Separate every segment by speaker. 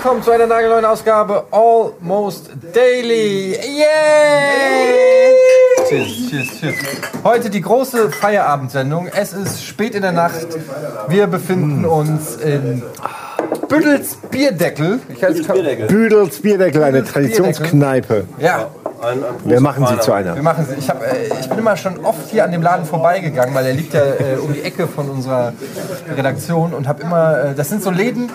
Speaker 1: Willkommen zu einer nagelneuen Ausgabe Almost Daily. Yay! Cheers, cheers, cheers. Heute die große Feierabendsendung. Es ist spät in der Nacht. Wir befinden uns in Büttels Bierdeckel. Ich heiße
Speaker 2: Büdels Bierdeckel, eine
Speaker 1: Büdels Bierdeckel.
Speaker 2: Traditionskneipe.
Speaker 1: Ja,
Speaker 3: Ein, ein
Speaker 2: Wir machen sie zu einer.
Speaker 1: wir machen es. Ich, hab, äh, ich bin immer schon oft hier an dem Laden vorbeigegangen, weil er liegt ja äh, um die Ecke von unserer Redaktion und habe immer, äh, das sind so Läden,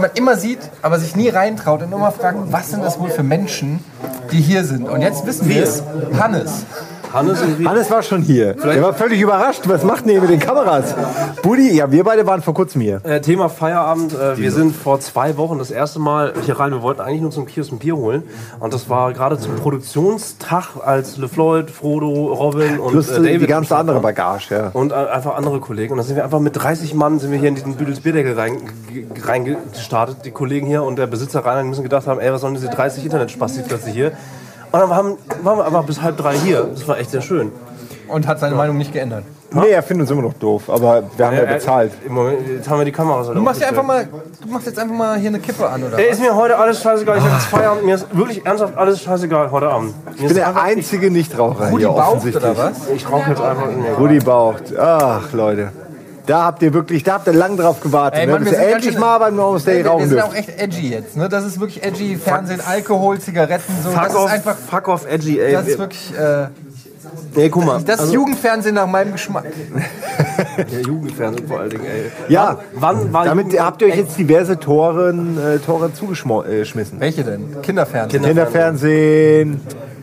Speaker 1: man immer sieht, aber sich nie reintraut und immer fragt, was sind das wohl für Menschen, die hier sind. Und jetzt wissen wir es, Hannes.
Speaker 3: Hannes.
Speaker 2: Hannes war schon hier. Er war völlig überrascht. Was macht denn ihr mit den Kameras? Buddy, ja, wir beide waren vor kurzem hier.
Speaker 3: Äh, Thema Feierabend. Äh, wir sind vor zwei Wochen das erste Mal hier rein. Wir wollten eigentlich nur zum Kiosk ein Bier holen. Und das war gerade zum Produktionstag, als LeFloid, Frodo, Robin und
Speaker 2: Plus
Speaker 3: äh, David
Speaker 2: die ganze andere Bagage, ja.
Speaker 3: und äh, einfach andere Kollegen. Und dann sind wir einfach mit 30 Mann sind wir hier in diesen Büdels Bierdeckel rein- ge- reingestartet. Die Kollegen hier und der Besitzer rein müssen gedacht haben, ey, was sollen diese 30 Internetspastis plötzlich hier? Und dann haben, waren wir einfach bis halb drei hier. Das war echt sehr schön.
Speaker 1: Und hat seine Meinung nicht geändert.
Speaker 2: Nee, er findet uns immer noch doof, aber wir haben ja
Speaker 3: Äh,
Speaker 2: bezahlt.
Speaker 3: Im Moment, jetzt haben wir die Kameras
Speaker 1: Du machst, ja einfach mal, du machst jetzt einfach mal hier eine Kippe an, oder?
Speaker 3: Ey, ist mir heute alles scheißegal. Ich hab jetzt Feierabend. Mir ist wirklich ernsthaft alles scheißegal heute Abend. Mir
Speaker 2: Ich bin
Speaker 3: ist
Speaker 2: der
Speaker 3: einfach-
Speaker 2: einzige Nichtraucher
Speaker 1: Rudi
Speaker 2: hier
Speaker 1: Baucht,
Speaker 2: offensichtlich.
Speaker 1: oder was?
Speaker 3: Ich, ich rauche jetzt einfach. Nee.
Speaker 2: Rudi Baucht. Ach, Leute. Da habt ihr wirklich, da habt ihr lang drauf gewartet,
Speaker 1: Ey,
Speaker 2: ne,
Speaker 1: Mann,
Speaker 2: bis
Speaker 1: wir
Speaker 2: ihr
Speaker 1: sind
Speaker 2: endlich
Speaker 1: ganz schön-
Speaker 2: mal beim Almost Daily
Speaker 1: wir,
Speaker 2: rauchen
Speaker 1: sind
Speaker 2: dürft.
Speaker 1: auch echt edgy jetzt, ne? Das ist wirklich edgy. Fernsehen, Alkohol, Zigaretten, so.
Speaker 3: Fuck
Speaker 1: das
Speaker 3: off,
Speaker 1: ist einfach,
Speaker 3: fuck off, edgy, ey.
Speaker 1: das ist wirklich, äh,
Speaker 3: ey, guck mal.
Speaker 1: das ist Jugendfernsehen nach meinem Geschmack.
Speaker 3: ja, Jugendfernsehen vor allen Dingen, ey.
Speaker 2: Ja,
Speaker 3: Wann war
Speaker 2: damit
Speaker 3: Jugend-
Speaker 2: habt ihr euch jetzt diverse Toren, äh, Tore zugeschmissen.
Speaker 1: Welche denn? Kinderfernsehen.
Speaker 2: Kinderfernsehen.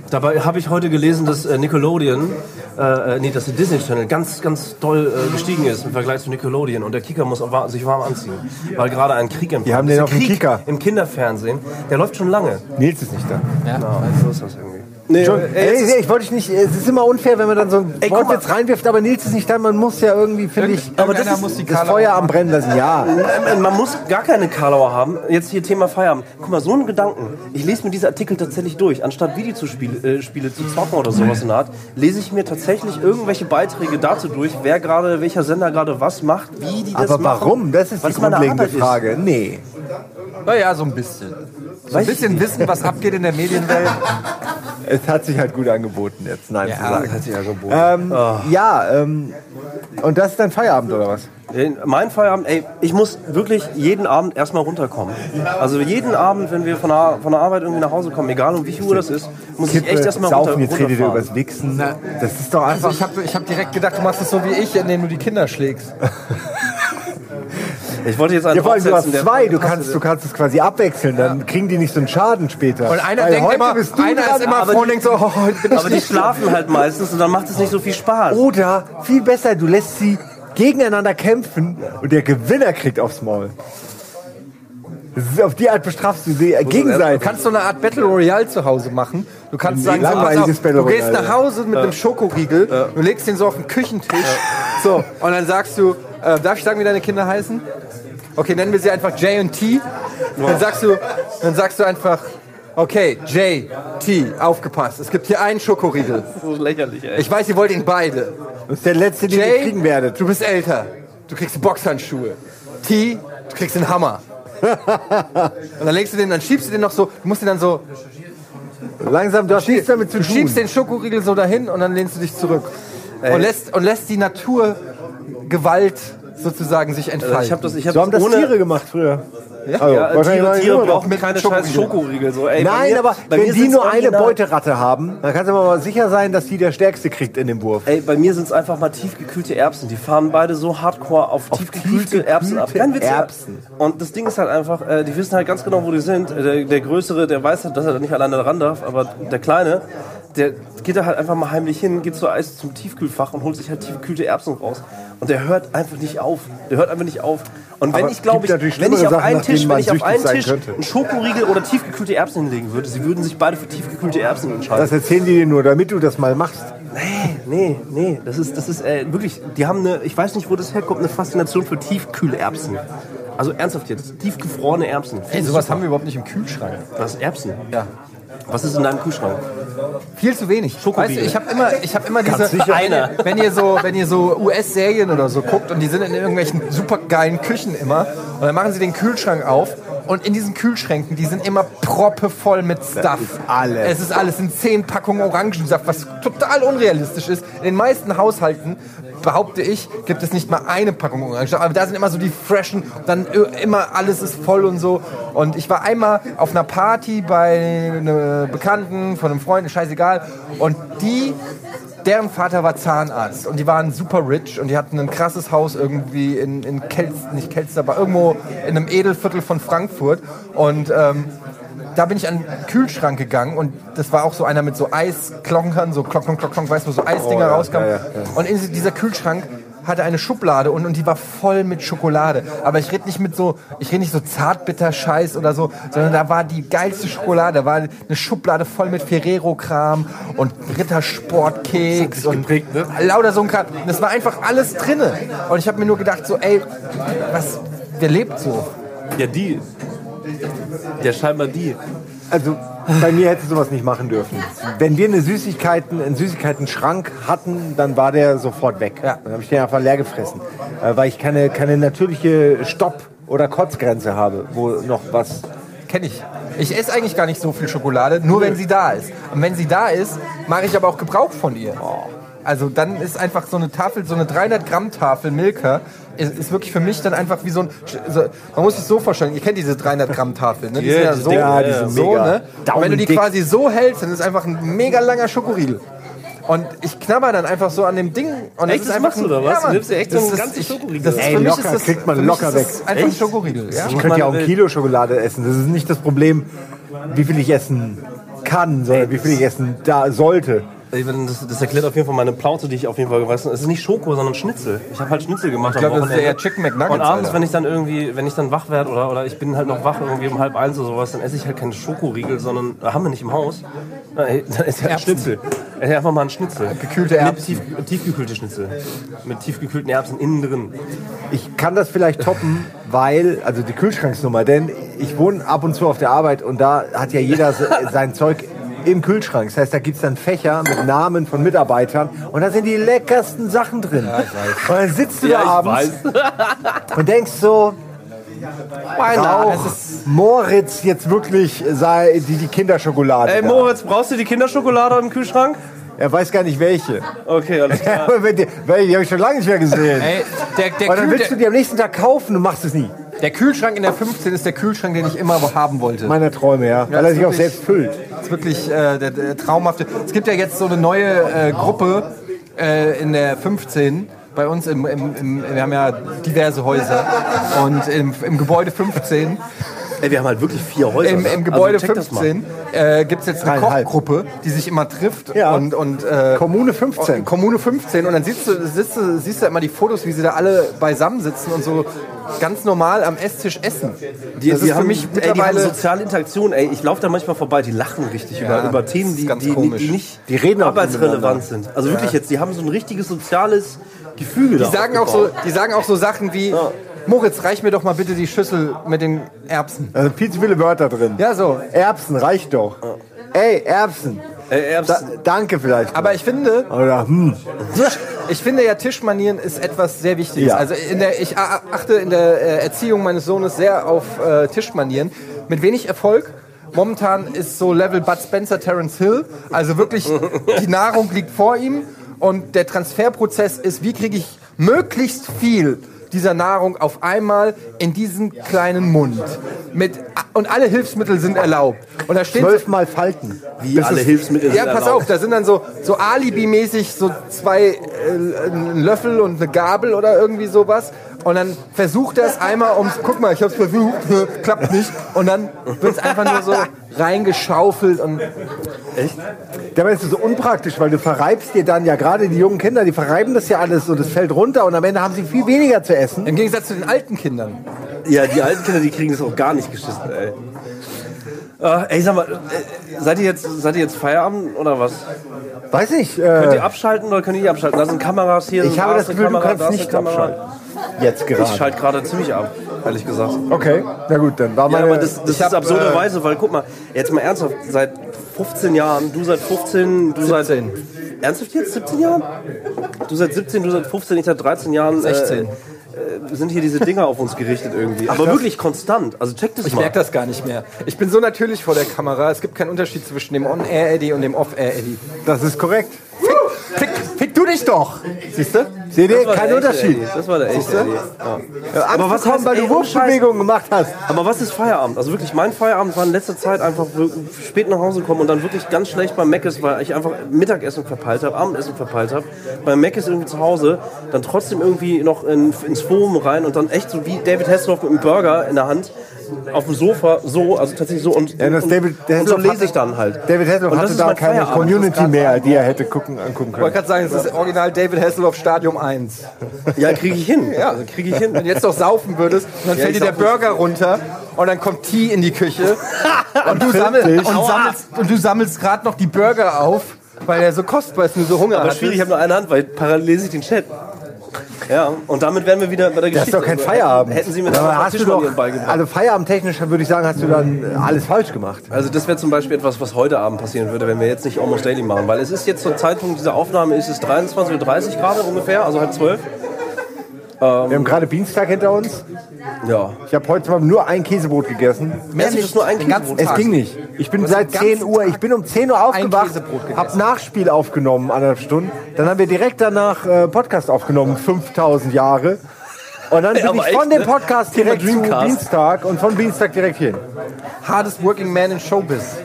Speaker 3: Dabei habe ich heute gelesen, dass äh, Nickelodeon, äh, äh, nee, dass der Disney Channel ganz, ganz doll äh, gestiegen ist im Vergleich zu Nickelodeon und der Kicker muss wa- sich warm anziehen, weil gerade ein Krieg im
Speaker 2: Die haben den auf dem Kicker.
Speaker 3: im Kinderfernsehen, der läuft schon lange.
Speaker 2: Nils ist nicht da.
Speaker 1: Ja.
Speaker 3: Ja, so ist das irgendwie. Nee, äh,
Speaker 2: ey, ich wollte dich nicht. Es ist immer unfair, wenn man dann so ein
Speaker 3: Ey,
Speaker 2: jetzt reinwirft, aber Nils ist nicht da. Man muss ja irgendwie, finde ich,
Speaker 1: Aber das ist, muss die
Speaker 2: das Feuer am Brennen lassen. Ja.
Speaker 3: Man muss gar keine Karlauer haben. Jetzt hier Thema Feierabend. Guck mal, so einen Gedanken. Ich lese mir diese Artikel tatsächlich durch. Anstatt Videospiele äh, Spiele zu zocken oder sowas in der Art, lese ich mir tatsächlich irgendwelche Beiträge dazu durch, wer gerade, welcher Sender gerade was macht, wie die das
Speaker 2: Aber
Speaker 3: machen.
Speaker 2: warum? Das ist die grundlegende
Speaker 3: Arbeit ist.
Speaker 2: Frage. Nee.
Speaker 1: Naja, so ein bisschen. So ein bisschen wissen, was abgeht in der Medienwelt.
Speaker 2: Es hat sich halt gut angeboten, jetzt Nein zu sagen.
Speaker 3: Hat sich ja geboten.
Speaker 2: Ähm, Ja, ähm, und das ist dein Feierabend, oder was?
Speaker 3: Mein Feierabend, ey, ich muss wirklich jeden Abend erstmal runterkommen. Also jeden Abend, wenn wir von der, von der Arbeit irgendwie nach Hause kommen, egal um wie viel Uhr das ist, muss ich echt erstmal runter,
Speaker 2: Saufen, jetzt redet ihr
Speaker 3: runterfahren.
Speaker 2: übers Wichsen. Das ist doch
Speaker 1: Also
Speaker 2: einfach...
Speaker 1: ich habe ich hab direkt gedacht, du machst es so wie ich, indem du die Kinder schlägst.
Speaker 3: Ich wollte jetzt einen
Speaker 2: Ja, vor allem, du hast zwei, du kannst, du kannst es quasi abwechseln, dann kriegen die nicht so einen Schaden später.
Speaker 1: Und einer
Speaker 2: Weil
Speaker 1: denkt
Speaker 2: heute
Speaker 1: immer,
Speaker 2: bist du
Speaker 1: einer ist immer
Speaker 3: aber
Speaker 1: froh und
Speaker 3: die-
Speaker 1: denkt so, oh, heute bin ich
Speaker 3: Aber die schlafen halt meistens und dann macht es nicht so viel Spaß.
Speaker 2: Oder, viel besser, du lässt sie gegeneinander kämpfen und der Gewinner kriegt aufs Maul. Das ist, auf die Art bestrafst du sie äh,
Speaker 1: Du
Speaker 2: gegenseitig.
Speaker 1: kannst so eine Art Battle Royale zu Hause machen. Du kannst sagen, so, auf, du gehst nach Hause mit einem Schokoriegel, du legst den so auf den Küchentisch, so und dann sagst du, äh, darf ich sagen, wie deine Kinder heißen? Okay, nennen wir sie einfach J und T. Dann sagst du, dann sagst du einfach, okay, J, T, aufgepasst. Es gibt hier einen Schokoriegel.
Speaker 3: so lächerlich, ey.
Speaker 1: Ich weiß, ihr wollt ihn beide.
Speaker 2: Das ist der letzte, den ihr kriegen werdet.
Speaker 1: du bist älter. Du kriegst Boxhandschuhe. T, du kriegst einen Hammer. Und dann legst du den, dann schiebst du den noch so, du musst den dann so,
Speaker 2: Langsam, du hast nichts damit zu
Speaker 1: du
Speaker 2: tun.
Speaker 1: schiebst den Schokoriegel so dahin und dann lehnst du dich zurück. Und lässt, und lässt die Naturgewalt sozusagen sich entfalten.
Speaker 3: ich habe das, ich hab
Speaker 2: so haben
Speaker 3: das ohne.
Speaker 2: Tiere gemacht früher. Also,
Speaker 3: Ja,
Speaker 2: wahrscheinlich
Speaker 3: Tiere, Tiere brauchen keine scheiß Schokoriegel. So, ey,
Speaker 2: Nein,
Speaker 3: mir,
Speaker 2: aber wenn die nur eine Beuteratte haben, dann kannst du mal sicher sein, dass die der Stärkste kriegt in dem Wurf.
Speaker 3: Ey, bei mir sind es einfach mal tiefgekühlte Erbsen. Die fahren beide so hardcore auf, tiefgekühlte,
Speaker 2: tiefgekühlte
Speaker 3: Erbsen ab. Kein Witz. ja.
Speaker 2: Erbsen.
Speaker 3: Und das Ding ist halt einfach, äh, die wissen halt ganz genau, wo die sind. Äh, Der, der Größere, der weiß halt, dass er da nicht alleine ran darf, aber der Kleine, der geht da halt einfach mal heimlich hin, geht zur Eis zum Tiefkühlfach und holt sich halt tiefgekühlte Erbsen raus. Und der hört einfach nicht auf. Der hört einfach nicht auf. Und wenn
Speaker 2: Aber
Speaker 3: ich glaube, ich, wenn ich auf einen
Speaker 2: Sachen,
Speaker 3: Tisch, wenn ich auf einen Tisch
Speaker 2: könnte.
Speaker 3: einen Schokoriegel oder tiefgekühlte Erbsen hinlegen würde, sie würden sich beide für tiefgekühlte Erbsen entscheiden.
Speaker 2: Das erzählen die dir nur, damit du das mal machst.
Speaker 3: Nee, nee, nee. Das ist, das ist äh, wirklich, die haben eine, ich weiß nicht, wo das herkommt, eine Faszination für Tiefkühlerbsen. Also ernsthaft jetzt, tiefgefrorene Erbsen.
Speaker 1: Ey, sowas haben wir überhaupt nicht im Kühlschrank.
Speaker 3: Was ist Erbsen?
Speaker 1: Ja.
Speaker 3: Was ist in deinem Kühlschrank?
Speaker 1: Viel zu wenig. Weißt du, ich habe immer, ich habe immer diese.
Speaker 3: Einer.
Speaker 1: Wenn ihr so, wenn ihr so US-Serien oder so guckt und die sind in irgendwelchen supergeilen Küchen immer und dann machen sie den Kühlschrank auf und in diesen Kühlschränken, die sind immer proppevoll mit Stuff.
Speaker 2: ist alles.
Speaker 1: Es ist alles in zehn Packungen Orangensaft, was total unrealistisch ist. In den meisten Haushalten behaupte ich, gibt es nicht mal eine Packung Orangensaft. Aber da sind immer so die freshen, dann immer alles ist voll und so. Und ich war einmal auf einer Party bei einem Bekannten von einem Freund, scheißegal. Und die deren Vater war Zahnarzt und die waren super rich und die hatten ein krasses Haus irgendwie in, in Kelz, nicht Kelz, aber irgendwo in einem Edelviertel von Frankfurt. Und ähm, da bin ich an den Kühlschrank gegangen und das war auch so einer mit so Eisklonkern, so klock, klock, klock, klock, weißt du, wo so Eisdinger
Speaker 2: ja,
Speaker 1: rauskamen.
Speaker 2: ja, ja,
Speaker 1: Und in dieser Kühlschrank hatte eine Schublade und, und die war voll mit Schokolade. Aber ich rede nicht mit so, ich rede nicht so Zartbitter-Scheiß oder so, sondern da war die geilste Schokolade. Da war eine Schublade voll mit Ferrero-Kram und Rittersport-Keks und
Speaker 3: geprägt, ne?
Speaker 1: lauter so ein Kram. Und Das war einfach alles drinne. Und ich habe mir nur gedacht so, ey, was, wer lebt so?
Speaker 3: Ja, die. Ja, scheinbar die.
Speaker 2: Also bei mir hätte sowas nicht machen dürfen. Wenn wir eine Süßigkeiten, einen Süßigkeiten-Schrank hatten, dann war der sofort weg.
Speaker 1: Ja.
Speaker 2: Dann habe ich den einfach leer gefressen, äh, weil ich keine, keine natürliche Stopp- oder Kotzgrenze habe, wo noch was.
Speaker 1: Kenne ich. Ich esse eigentlich gar nicht so viel Schokolade, nur wenn sie da ist. Und wenn sie da ist, mache ich aber auch Gebrauch von ihr. Also dann ist einfach so eine Tafel, so eine 300 Gramm Tafel Milka, ist, ist wirklich für mich dann einfach wie so ein, so, man muss sich so vorstellen, ihr kennt diese 300 Gramm Tafel, ne? Die
Speaker 3: Ja,
Speaker 1: sind ja so,
Speaker 2: ja, die sind
Speaker 1: so
Speaker 2: mega
Speaker 1: ne? Und wenn du die quasi so hältst, dann ist einfach ein mega langer Schokoriegel. Und ich knabber dann einfach so an dem Ding. Und
Speaker 3: Echt,
Speaker 1: ist
Speaker 3: das
Speaker 1: einfach
Speaker 3: machst du da was?
Speaker 1: Ja.
Speaker 3: Du nimmst dir echt so einen
Speaker 1: ist-
Speaker 3: ganzen
Speaker 1: ich-
Speaker 3: Schokoriegel?
Speaker 1: das ist-
Speaker 2: Ey,
Speaker 1: für mich
Speaker 2: locker,
Speaker 1: ist das,
Speaker 2: kriegt man locker
Speaker 1: ist
Speaker 2: weg.
Speaker 1: Einfach ein
Speaker 3: Echt?
Speaker 1: Schokoriegel. Ja?
Speaker 2: Ich könnte ja auch ein. Kilo Schokolade essen. Das ist nicht das Problem, wie viel ich essen kann, sondern wie viel ich essen da sollte.
Speaker 3: Das, das erklärt auf jeden Fall meine Plauze, die ich auf jeden Fall geweißt habe. Es ist nicht Schoko, sondern Schnitzel. Ich habe halt Schnitzel gemacht
Speaker 1: Ich glaube, das ist eher Chicken McNuggets.
Speaker 3: Und abends,
Speaker 1: Alter.
Speaker 3: wenn ich dann irgendwie, wenn ich dann wach werde oder, oder ich bin halt noch wach irgendwie um halb eins oder sowas, dann esse ich halt keinen Schokoriegel, sondern äh, haben wir nicht im Haus. Dann esse ich halt
Speaker 1: Erbsen.
Speaker 3: Schnitzel. Ich esse einfach mal einen Schnitzel.
Speaker 1: Gekühlte Erbsen.
Speaker 3: Mit tief, tiefgekühlte Schnitzel. Mit tiefgekühlten Erbsen innen drin.
Speaker 2: Ich kann das vielleicht toppen, weil, also die Kühlschranksnummer, denn ich wohne ab und zu auf der Arbeit und da hat ja jeder se- sein Zeug im Kühlschrank. Das heißt, da gibt es dann Fächer mit Namen von Mitarbeitern und da sind die leckersten Sachen drin. und dann sitzt du da abends und denkst so, braucht Moritz jetzt wirklich sei die, die Kinderschokolade?
Speaker 3: Ey
Speaker 2: da?
Speaker 3: Moritz, brauchst du die Kinderschokolade im Kühlschrank?
Speaker 2: Er weiß gar nicht welche.
Speaker 3: Okay, alles klar.
Speaker 2: Die welche habe ich schon lange nicht mehr gesehen.
Speaker 1: Ey, der, der,
Speaker 2: Und dann willst du die am nächsten Tag kaufen und machst es nie.
Speaker 1: der Kühlschrank in der 15 ist der Kühlschrank, den ich immer haben wollte.
Speaker 2: Meiner Träume, ja. Weil er sich auch selbst füllt.
Speaker 1: Ist wirklich äh, der, der traumhafte. Es gibt ja jetzt so eine neue äh, Gruppe äh, in der 15 bei uns im, im, im, wir haben ja diverse Häuser und im, im Gebäude 15
Speaker 3: Ey, wir haben halt wirklich vier Häuser.
Speaker 1: im, im Gebäude
Speaker 3: also das mal.
Speaker 1: 15 äh, gibt es jetzt eine
Speaker 2: Dreieinhalb.
Speaker 1: Kochgruppe, die sich immer trifft
Speaker 2: Ja.
Speaker 1: und, und äh,
Speaker 2: Kommune 15.
Speaker 1: Kommune 15 und dann siehst du, siehst du, siehst du immer die Fotos, wie sie da alle beisammen sitzen und so ganz normal am Esstisch essen.
Speaker 3: Die,
Speaker 1: das
Speaker 3: die
Speaker 1: ist für
Speaker 3: haben,
Speaker 1: mich
Speaker 3: ey, die haben
Speaker 1: mittlerweile
Speaker 3: soziale Interaktion. Ey, ich laufe da manchmal vorbei, die lachen richtig
Speaker 1: Ja,
Speaker 3: über, über Themen, die, die, die, nicht
Speaker 2: Die reden
Speaker 3: arbeitsrelevant sind. Also wirklich jetzt, die haben so ein richtiges soziales Gefüge.
Speaker 1: Die sagen auch so, die sagen auch so Sachen wie Moritz, reich mir doch mal bitte die Schüssel mit den Erbsen.
Speaker 2: Da sind viel zu viele Wörter drin.
Speaker 1: Ja, so.
Speaker 2: Erbsen reicht doch. Ey, Erbsen.
Speaker 3: Ey, Erbs,
Speaker 2: Da, danke vielleicht.
Speaker 1: Aber ich finde,
Speaker 2: Oder, hm.
Speaker 1: ich finde ja Tischmanieren ist etwas sehr Wichtiges.
Speaker 2: Ja.
Speaker 1: Also in der, ich achte in der äh, Erziehung meines Sohnes sehr auf äh, Tischmanieren. Mit wenig Erfolg. Momentan ist so Level Bud Spencer, Terence Hill. Also wirklich, die Nahrung liegt vor ihm und der Transferprozess ist, wie kriege ich möglichst viel dieser Nahrung auf einmal in diesen kleinen Mund. Mit, und alle Hilfsmittel sind erlaubt. Und da steht
Speaker 2: Zwölfmal Falten.
Speaker 3: wie alle Hilfsmittel
Speaker 1: ja,
Speaker 3: sind
Speaker 1: pass
Speaker 3: erlaubt.
Speaker 1: auf, da sind dann so, so Alibi-mäßig so zwei, äh, ein Löffel und eine Gabel oder irgendwie sowas. Und dann versucht er es einmal um, guck mal, ich hab's versucht, klappt nicht. Und dann wird's einfach nur so reingeschaufelt und
Speaker 2: Dabei ist es so unpraktisch, weil du verreibst dir dann ja gerade die jungen Kinder, die verreiben das ja alles so, das fällt runter und am Ende haben sie viel weniger zu essen.
Speaker 1: im Gegensatz zu den alten Kindern.
Speaker 3: Ja, die alten Kinder, die kriegen das auch gar nicht geschissen, ey. Äh, ey, sag mal, äh, seid ihr, jetzt, seid ihr jetzt Feierabend oder was?
Speaker 2: Weiß ich.
Speaker 3: Könnt
Speaker 2: Äh,
Speaker 3: ihr abschalten oder könnt ihr nicht abschalten? Da sind Kameras hier.
Speaker 2: ich habe
Speaker 3: ist
Speaker 2: das
Speaker 3: eine
Speaker 2: Gefühl, du
Speaker 3: Kamera,
Speaker 2: kannst
Speaker 3: da ist
Speaker 2: nicht
Speaker 3: eine Kamera.
Speaker 2: Jetzt
Speaker 3: Ich
Speaker 2: gerade.
Speaker 3: schalte gerade ziemlich ab, ehrlich gesagt.
Speaker 2: Okay, na gut, dann war
Speaker 3: Ja,
Speaker 2: meine...
Speaker 3: aber das, das
Speaker 1: Ich
Speaker 3: ist
Speaker 1: hab,
Speaker 3: absurde
Speaker 1: äh,
Speaker 3: Weise, weil guck mal, jetzt mal ernsthaft, seit 15 Jahren, du seit 15, du
Speaker 1: 17.
Speaker 3: seit. Ernsthaft jetzt? 17 Jahren? Du seit 17, du seit 15, ich seit 13 Jahren.
Speaker 1: 16.
Speaker 3: Äh, äh, sind hier diese Dinger auf uns gerichtet irgendwie. Aber wirklich konstant. Also check das
Speaker 1: Ich
Speaker 3: mal.
Speaker 1: merke das gar nicht mehr. Ich bin so natürlich vor der Kamera. Es gibt keinen Unterschied zwischen dem On-Air-Eddie und dem Off-Air-Eddie.
Speaker 2: Das ist korrekt.
Speaker 1: Dich doch! Siehst du?
Speaker 2: Seht ihr?
Speaker 3: Das war
Speaker 2: Kein
Speaker 3: der echte
Speaker 2: Unterschied.
Speaker 3: Das war der echte Eddie. Ja.
Speaker 2: Aber
Speaker 3: was heißt-
Speaker 2: weil du
Speaker 3: Scheiß.
Speaker 2: Wurfbewegungen gemacht hast.
Speaker 3: Aber was ist Feierabend? Also wirklich, mein Feierabend war in letzter Zeit einfach spät nach Hause kommen und dann wirklich ganz schlecht beim Meckes, weil ich einfach Mittagessen verpeilt habe, Abendessen verpeilt habe. Beim Meckes irgendwie zu Hause, dann trotzdem irgendwie noch in, ins Forum rein und dann echt so wie David Hasselhoff mit einem Burger in der Hand auf dem Sofa, so, also tatsächlich so und,
Speaker 2: Ja,
Speaker 3: und,
Speaker 2: David,
Speaker 3: und so lese
Speaker 2: hatte-
Speaker 3: ich dann halt.
Speaker 2: David Hasselhoff
Speaker 3: Und das
Speaker 2: hatte
Speaker 3: ist
Speaker 2: da keine
Speaker 3: Feierabend.
Speaker 2: Community mehr, die er hätte gucken, angucken
Speaker 1: Ich wollte
Speaker 2: können.
Speaker 1: gerade sagen, es ist original David Hasselhoff Stadium 1.
Speaker 3: Ja, kriege ich hin. Ja, also kriege ich hin.
Speaker 1: Wenn du jetzt noch saufen würdest, dann
Speaker 3: Ja,
Speaker 1: fällt dir der Burger runter und dann kommt Tee in die Küche und du, sammel,
Speaker 2: dich.
Speaker 1: und sammelst, und du sammelst gerade noch die Burger auf, weil er so kostbar ist und du so Hunger
Speaker 3: Aber
Speaker 1: hast.
Speaker 3: schwierig, ich habe nur eine Hand, weil parallel lese ich den Chat. Ja, und damit wären wir wieder bei der
Speaker 2: Das
Speaker 3: Geschichte.
Speaker 2: ist doch kein Feierabend.
Speaker 3: Hätten Sie mir
Speaker 2: Aber
Speaker 3: das
Speaker 2: hast du doch, also feierabendtechnisch würde ich sagen, hast du dann äh, alles falsch gemacht.
Speaker 3: Also das wäre zum Beispiel etwas, was heute Abend passieren würde, wenn wir jetzt nicht Almost Daily machen. Weil es ist jetzt zum Zeitpunkt dieser Aufnahme ist es 23.30 Uhr gerade ungefähr, also halb zwölf.
Speaker 2: Wir haben gerade Dienstag hinter uns.
Speaker 3: Ja.
Speaker 2: Ich habe heute zwar nur ein Käsebrot gegessen.
Speaker 3: Mehr nicht, nur ein Käsebrot.
Speaker 2: Es ging nicht. Ich bin seit
Speaker 1: den
Speaker 2: 10
Speaker 1: ganzen
Speaker 2: Uhr, ich bin um 10 Uhr aufgewacht,
Speaker 1: Käsebrot gegessen.
Speaker 2: habe Nachspiel aufgenommen, anderthalb Stunden. Dann haben wir direkt danach äh, Podcast aufgenommen, 5000 Jahre. Und dann bin
Speaker 3: aber
Speaker 2: ich
Speaker 3: echt,
Speaker 2: von dem
Speaker 3: ne?
Speaker 2: Podcast direkt zu
Speaker 3: Dreamcast.
Speaker 2: Dienstag und von Dienstag direkt hin.
Speaker 1: Hardest working man in Showbiz.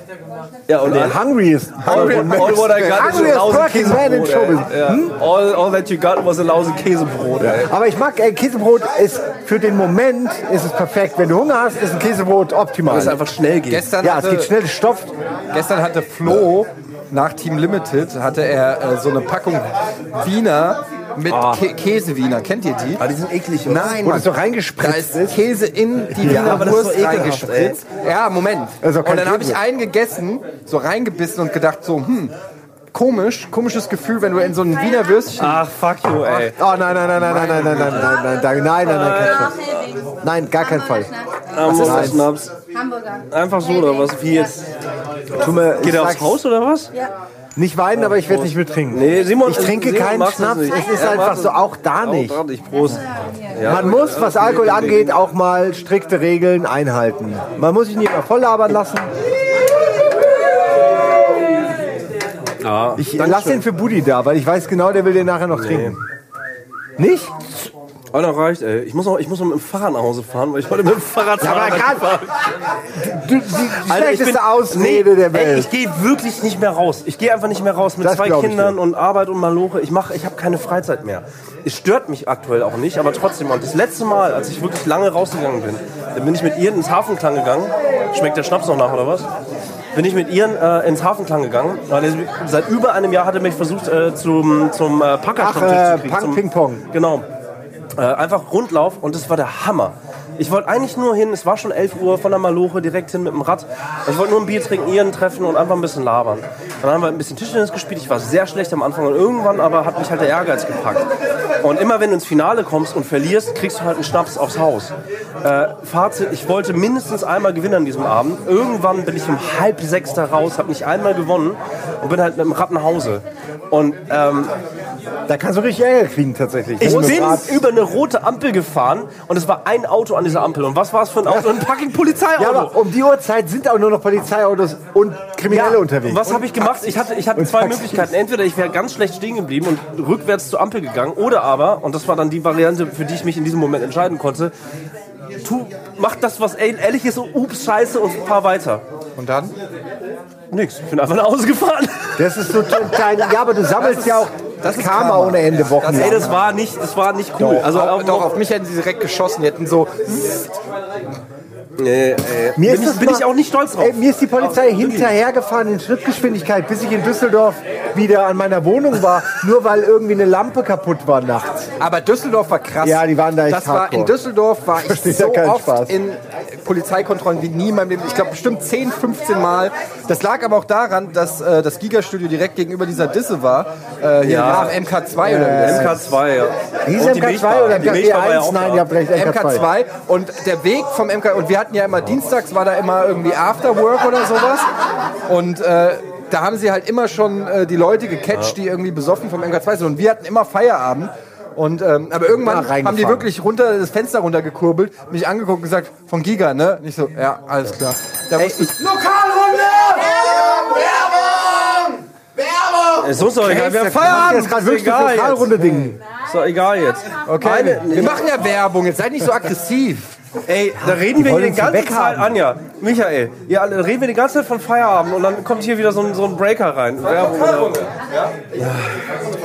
Speaker 3: Ja, und
Speaker 2: Der hungriest.
Speaker 3: all, all what I got is a lousy
Speaker 2: working man in
Speaker 3: Käsebrot. Ja. All, all that you got was a lousy Käsebrot. ey.
Speaker 2: Aber ich mag, ey, Käsebrot ist für den Moment ist es perfekt. Wenn du Hunger hast, ist ein Käsebrot optimal.
Speaker 3: Dass es einfach schnell geht.
Speaker 1: Gestern,
Speaker 2: ja, es
Speaker 1: hatte,
Speaker 2: geht schnell, es stopft.
Speaker 1: gestern hatte Flo nach Team Limited hatte er äh, so eine Packung Wiener mit Kä Käsewiener. Kennt ihr die?
Speaker 3: Aber die sind eklig. oder?
Speaker 1: Nein,
Speaker 2: Wo
Speaker 1: Mann.
Speaker 2: das so
Speaker 1: Da
Speaker 2: reingespritzt
Speaker 1: ist Käse in die Wiener
Speaker 3: ist
Speaker 1: Wurst
Speaker 3: ekelhaft,
Speaker 1: reingespritzt. Ja, Moment.
Speaker 2: Also
Speaker 1: und dann habe ich einen gegessen, so reingebissen und gedacht so, hm, komisch, komisches Gefühl, wenn du in so ein Wiener Würstchen...
Speaker 3: Ach, fuck you, ey.
Speaker 2: Oh nein, nein, nein, nein, nein, nein, nein, nein, nein, nein, nein, nein, nein, nein. Nein, gar kein Fall. Nein.
Speaker 3: Schnaps?
Speaker 4: Hamburger.
Speaker 3: Einfach so oder was? Wie jetzt?
Speaker 2: Mir,
Speaker 3: Geht er aufs Haus oder was?
Speaker 4: Ja.
Speaker 2: Nicht weinen, aber ich werde nicht mittrinken.
Speaker 3: Nee, Simon,
Speaker 2: ich trinke
Speaker 3: Simon
Speaker 2: keinen Schnaps. Es ist einfach so, auch da nicht.
Speaker 3: Auch nicht. Prost.
Speaker 2: Man muss, was Alkohol angeht, auch mal strikte Regeln einhalten. Man muss sich nicht immer voll labern lassen.
Speaker 3: Ja,
Speaker 2: Ich lass den für Buddy da, weil ich weiß genau, der will den nachher noch trinken. Nicht?
Speaker 3: Einer reicht, ey. Ich muss, auch, ich muss noch mit dem Fahrrad nach Hause fahren, weil ich heute mit dem Fahrrad Arbeit
Speaker 2: egal.
Speaker 3: gefahren
Speaker 2: Du, die, die
Speaker 3: Alter, ich
Speaker 2: schlechteste
Speaker 3: bin-
Speaker 2: Ausrede der
Speaker 3: Ey,
Speaker 2: Welt.
Speaker 3: ich gehe wirklich nicht mehr raus. Ich gehe einfach nicht mehr raus mit
Speaker 2: Das
Speaker 3: zwei
Speaker 2: glaub ich
Speaker 3: Kindern und Arbeit und Maloche. Ich mache, ich habe keine Freizeit mehr. Es stört mich aktuell auch nicht, aber trotzdem. Und das letzte Mal, als ich wirklich lange rausgegangen bin, dann bin ich mit ihr ins Hafenklang gegangen. Schmeckt der Schnaps noch nach oder was? Bin ich mit ihr äh, ins Hafenklang gegangen. Weil er seit über einem Jahr hat er mich versucht äh, zum zum äh, Packerstammtisch
Speaker 2: Ach, äh. Punk Ping Pong.
Speaker 3: Genau. Äh, einfach Rundlauf und das war der Hammer. Ich wollte eigentlich nur hin, es war schon 11 Uhr von der Maloche direkt hin mit dem Rad. Ich wollte nur ein Bier trinken, ihren treffen und einfach ein bisschen labern. Dann haben wir ein bisschen Tischtennis gespielt. Ich war sehr schlecht am Anfang und irgendwann aber hat mich halt der Ehrgeiz gepackt. Und immer wenn du ins Finale kommst und verlierst, kriegst du halt einen Schnaps aufs Haus. Äh, Fazit, ich wollte mindestens einmal gewinnen an diesem Abend. Irgendwann bin ich um halb sechs da raus, habe nicht einmal gewonnen und bin halt mit dem Rad nach Hause. Und ähm,
Speaker 2: Da kannst du richtig Ärger kriegen tatsächlich.
Speaker 3: ich bin über eine rote Ampel gefahren und es war ein Auto an dieser Ampel. Und was war es für ein Auto? Ein fucking Polizeiauto.
Speaker 2: Ja, aber um die Uhrzeit sind auch nur noch Polizeiautos und Kriminelle
Speaker 3: Ja,
Speaker 2: unterwegs.
Speaker 3: und was habe ich gemacht? Ich hatte, ich hatte
Speaker 2: Und
Speaker 3: zwei. Möglichkeiten. Entweder ich wäre ganz schlecht stehen geblieben und rückwärts zur Ampel gegangen, oder aber, und das war dann die Variante, für die ich mich in diesem Moment entscheiden konnte, tu, mach das, was ehrlich ist, so, ups, scheiße und fahr weiter.
Speaker 1: Und dann?
Speaker 3: Nix, ich bin einfach nach Hause gefahren.
Speaker 2: Das ist so klein. Ja, aber du sammelst ja auch das
Speaker 1: ist
Speaker 2: Karma
Speaker 1: Karma.
Speaker 2: ohne Ende Wochen.
Speaker 3: Ey, das war nicht, das war nicht cool.
Speaker 1: Doch,
Speaker 3: also
Speaker 1: auch,
Speaker 3: auch,
Speaker 1: doch, auf mich hätten sie direkt geschossen. Die hätten so...
Speaker 3: nee, ey.
Speaker 2: Mir
Speaker 3: bin,
Speaker 2: ist
Speaker 3: ich, bin
Speaker 2: mal-
Speaker 3: ich auch nicht stolz drauf.
Speaker 2: Ey, mir ist die Polizei hinterhergefahren in Schrittgeschwindigkeit, bis ich in Düsseldorf wieder an meiner Wohnung war, nur weil irgendwie eine Lampe kaputt war nachts.
Speaker 1: Aber Düsseldorf war krass.
Speaker 2: Ja, die waren da echt
Speaker 1: Das war in. Düsseldorf war ich
Speaker 2: ja
Speaker 1: so oft
Speaker 2: Spaß.
Speaker 1: in Polizeikontrollen wie nie in meinem Leben. Ich glaube bestimmt 10, 15 Mal. Das lag aber auch daran, dass äh, das Gigastudio direkt gegenüber dieser Disse war. Äh, hier
Speaker 3: Ja.
Speaker 1: ja. MK2 oder wie das heißt.
Speaker 3: MK2, ja.
Speaker 2: Hieß
Speaker 3: Und die
Speaker 2: MK2
Speaker 3: Milchbar.
Speaker 2: oder
Speaker 3: Die Milchbar war ja
Speaker 2: MK1?
Speaker 3: auch
Speaker 2: Nein, ihr habt recht, MK2.
Speaker 1: MK2 und der Weg vom MK und wir hatten ja immer dienstags war da immer irgendwie Afterwork oder sowas und äh, da haben sie halt immer schon äh, die Leute gecatcht, die irgendwie besoffen vom MK2 sind und wir hatten immer Feierabend und ähm, aber irgendwann haben die wirklich runter das Fenster runtergekurbelt, mich angeguckt und gesagt von Giga, ne? Nicht so, ja, alles klar. Da wusste ich,
Speaker 3: Es ist doch egal, wir haben
Speaker 2: Das
Speaker 3: Feierabend.
Speaker 2: ist gerade wirklich das
Speaker 3: egal jetzt.
Speaker 2: Lokalrunde-Ding.
Speaker 3: Ist doch egal jetzt.
Speaker 1: okay,
Speaker 3: Eine-
Speaker 1: wir machen ja Werbung, jetzt seid nicht so aggressiv.
Speaker 3: Ey, da reden wir hier die
Speaker 2: uns ja
Speaker 3: ganze Zeit,
Speaker 2: weghaben.
Speaker 3: Anja, Michael, ihr alle reden wir die ganze Zeit von Feierabend und dann kommt hier wieder so ein, so ein Breaker rein. Werbung oder-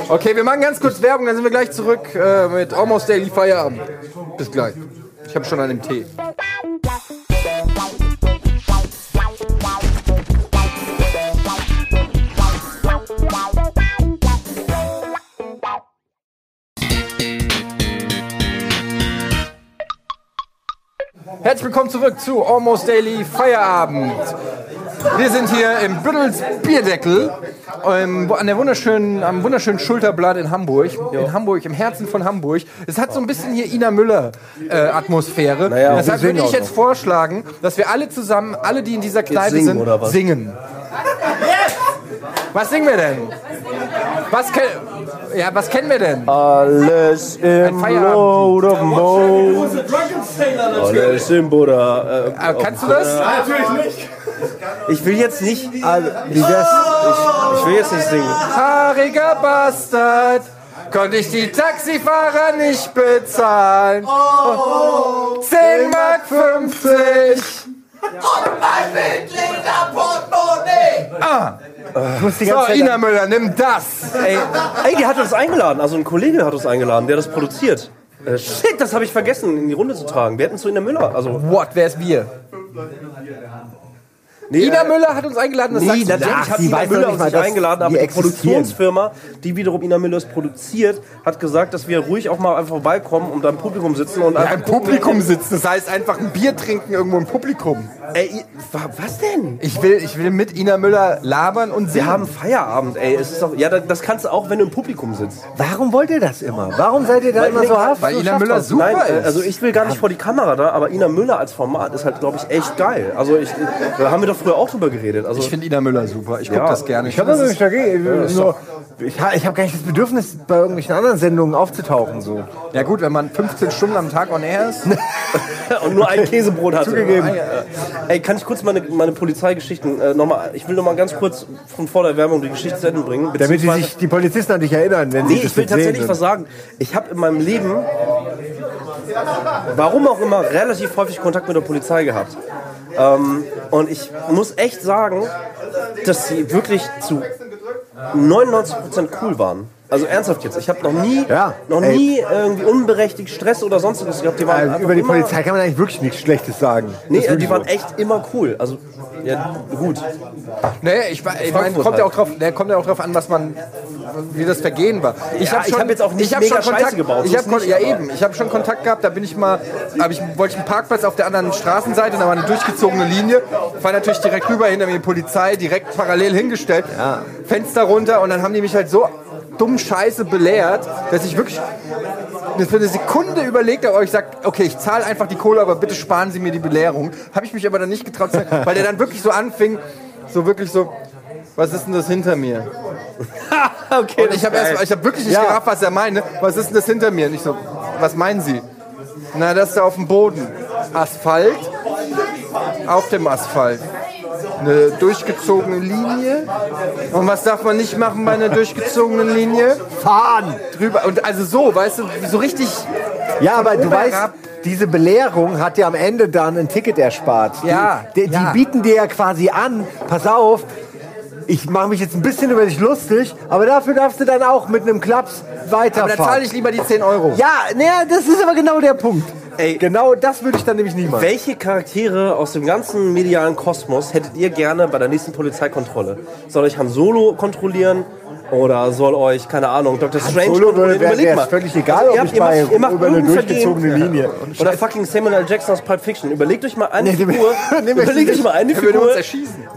Speaker 1: Okay, wir machen ganz kurz Werbung, dann sind wir gleich zurück äh, mit Almost Daily Feierabend. Bis gleich. Ich habe schon einen Tee. Herzlich willkommen zurück zu Almost Daily Feierabend. Wir sind hier im Büttels Bierdeckel ähm, an der wunderschönen, am wunderschönen Schulterblatt in Hamburg. In Hamburg, im Herzen von Hamburg. Es hat so ein bisschen hier Ina Müller äh, Atmosphäre.
Speaker 3: Naja,
Speaker 1: Deshalb würde ich jetzt vorschlagen, dass wir alle zusammen, alle die in dieser Kneipe
Speaker 3: singen,
Speaker 1: sind, singen. Was singen wir denn? Was, ja, was kennen wir denn?
Speaker 3: Alles im
Speaker 1: Feierabend.
Speaker 3: Load of Mo. Alles im Buddha. Äh,
Speaker 1: Ah, kannst du das?
Speaker 3: ich will jetzt nicht,
Speaker 2: Also, wie wär's?
Speaker 3: ich will jetzt nicht singen.
Speaker 1: Haariger Bastard, konnte ich die Taxifahrer nicht bezahlen. 10 Mark 50.
Speaker 2: Ich muss die
Speaker 1: So,
Speaker 2: ganze Zeit
Speaker 1: Ina Müller, nimm das.
Speaker 3: Ey, ey, die hat uns eingeladen, also ein Kollege hat uns eingeladen, der das produziert. Äh, shit, das habe ich vergessen, in die Runde zu tragen. Wir hätten zu Ina Müller, also...
Speaker 1: What, wer ist wir?
Speaker 3: Nee,
Speaker 1: Ina
Speaker 3: äh,
Speaker 1: Müller hat uns eingeladen, das
Speaker 3: Nee,
Speaker 1: sagst du.
Speaker 3: natürlich
Speaker 2: Ach,
Speaker 3: hat
Speaker 2: sie
Speaker 3: Ina Müller
Speaker 2: nicht
Speaker 3: uns
Speaker 2: mal,
Speaker 3: nicht
Speaker 2: dass
Speaker 3: eingeladen, aber
Speaker 2: wir
Speaker 3: die
Speaker 2: existieren.
Speaker 3: Produktionsfirma, die wiederum Ina Müllers produziert, hat gesagt, dass wir ruhig auch mal einfach vorbeikommen und da im Publikum sitzen und
Speaker 1: Ja,
Speaker 3: einfach
Speaker 1: im Publikum sitzen, das heißt einfach ein Bier trinken irgendwo im Publikum.
Speaker 3: Ey, was denn?
Speaker 1: Ich will, ich will mit Ina Müller labern und
Speaker 3: Wir
Speaker 1: singen.
Speaker 3: haben Feierabend, ey. Es ist doch, ja, da- das kannst du auch, wenn du im Publikum sitzt.
Speaker 2: Warum wollt ihr das immer? Warum seid ihr da immer so haft?
Speaker 1: weil Ina Müller super
Speaker 3: Nein, äh,
Speaker 1: ist.
Speaker 3: also ich will gar nicht vor die Kamera da, aber Ina Müller als Format ist halt, glaube ich, echt geil. Also ich, da haben wir doch früher auch drüber geredet. Also
Speaker 1: ich finde Ina Müller super. Ich gucke
Speaker 3: Ja.
Speaker 1: das gerne.
Speaker 2: Ich habe
Speaker 1: das
Speaker 2: nicht dagegen. Ich, nur, ich, ha- ich habe gar nicht das Bedürfnis, bei irgendwelchen anderen Sendungen aufzutauchen. So.
Speaker 1: ja gut, wenn man 15 Stunden am Tag on air ist.
Speaker 3: und nur ein Käsebrot hatte.
Speaker 2: Zugegeben.
Speaker 3: Ey, kann ich kurz meine, meine Polizeigeschichten äh, nochmal, ich will nochmal ganz kurz von vor der Werbung die Geschichte zu Ende bringen.
Speaker 2: Damit die, sich, die Polizisten an dich erinnern, wenn sie
Speaker 3: Nee,
Speaker 2: das
Speaker 3: ich will tatsächlich
Speaker 2: würden.
Speaker 3: was sagen. Ich habe in meinem Leben, warum auch immer, relativ häufig Kontakt mit der Polizei gehabt. Ähm, und ich muss echt sagen, dass sie wirklich zu 99% cool waren. Also ernsthaft jetzt. Ich habe noch nie,
Speaker 2: Ja,
Speaker 3: noch
Speaker 2: ey.
Speaker 3: nie irgendwie unberechtigt Stress oder sonstiges gehabt. Die waren
Speaker 2: Äh, über die
Speaker 3: immer,
Speaker 2: Polizei kann man eigentlich wirklich nichts Schlechtes sagen.
Speaker 3: Nee, äh, die
Speaker 2: wirklich
Speaker 3: waren
Speaker 2: so.
Speaker 3: echt immer cool. Also, ja, gut.
Speaker 1: Nee, ich, ich meine, kommt ja
Speaker 3: halt.
Speaker 1: auch drauf, nee, kommt ja auch drauf an, was man, wie das Vergehen war. Ich
Speaker 3: Ja,
Speaker 1: hab
Speaker 3: ich hab jetzt auch nicht
Speaker 1: ich
Speaker 3: mega
Speaker 1: schon
Speaker 3: Scheiße
Speaker 1: Kontakt,
Speaker 3: gebaut,
Speaker 1: Ich
Speaker 3: so
Speaker 1: hab,
Speaker 3: nicht,
Speaker 1: ja
Speaker 3: aber-
Speaker 1: eben, ich habe schon Kontakt gehabt. Da bin ich mal, hab ich wollte ich einen Parkplatz auf der anderen Straßenseite, da war eine durchgezogene Linie. Fahr natürlich direkt rüber, hinter mir die Polizei, direkt parallel hingestellt, Fenster runter und dann haben die mich halt so dumm Scheiße belehrt, dass ich wirklich für eine Sekunde überlegt habe, aber ich sag, okay, ich zahle einfach die Kohle, aber bitte sparen Sie mir die Belehrung. Habe ich mich aber dann nicht getraut, weil der dann wirklich so anfing, so wirklich so, was ist denn das hinter mir?
Speaker 3: Okay,
Speaker 1: Und ich habe habe wirklich nicht
Speaker 2: Ja.
Speaker 1: gerafft, was er meine. Was ist denn das hinter mir? Und ich so, was meinen Sie? Na, das ist da auf dem Boden. Asphalt. Auf dem Asphalt. Eine durchgezogene Linie. Und was darf man nicht machen bei einer durchgezogenen Linie?
Speaker 2: Fahren!
Speaker 1: Drüber. Und also so, weißt du, so richtig.
Speaker 2: Ja, aber du weißt, diese Belehrung hat dir am Ende dann ein Ticket erspart.
Speaker 1: Ja,
Speaker 2: Die, die,
Speaker 1: ja.
Speaker 2: die bieten dir ja quasi an, pass auf, ich mache mich jetzt ein bisschen über dich lustig, aber dafür darfst du dann auch mit einem Klaps
Speaker 1: Aber da
Speaker 2: weiterfahren.
Speaker 1: zahle ich lieber die 10 Euro.
Speaker 2: ja, naja, das ist aber genau der Punkt.
Speaker 3: Ey.
Speaker 2: genau das würde ich dann nämlich nie machen.
Speaker 3: Welche Charaktere aus dem ganzen medialen Kosmos hättet ihr gerne bei der nächsten Polizeikontrolle? Soll ich Han Solo kontrollieren? Oder soll euch, keine Ahnung, Dr. Strange
Speaker 2: Solo würde- wäre- es völlig egal,
Speaker 3: Also,
Speaker 2: ob
Speaker 3: ihr
Speaker 2: ich
Speaker 3: ihr
Speaker 2: bei-
Speaker 3: macht- ihr macht
Speaker 2: über eine durchgezogene
Speaker 3: Vergehen.
Speaker 2: Linie.
Speaker 3: Oder fucking Samuel L. Jackson aus Pulp Fiction. Überlegt euch mal eine
Speaker 2: Nee,
Speaker 3: Figur,
Speaker 2: nee,
Speaker 3: überlegt euch mal eine Figur,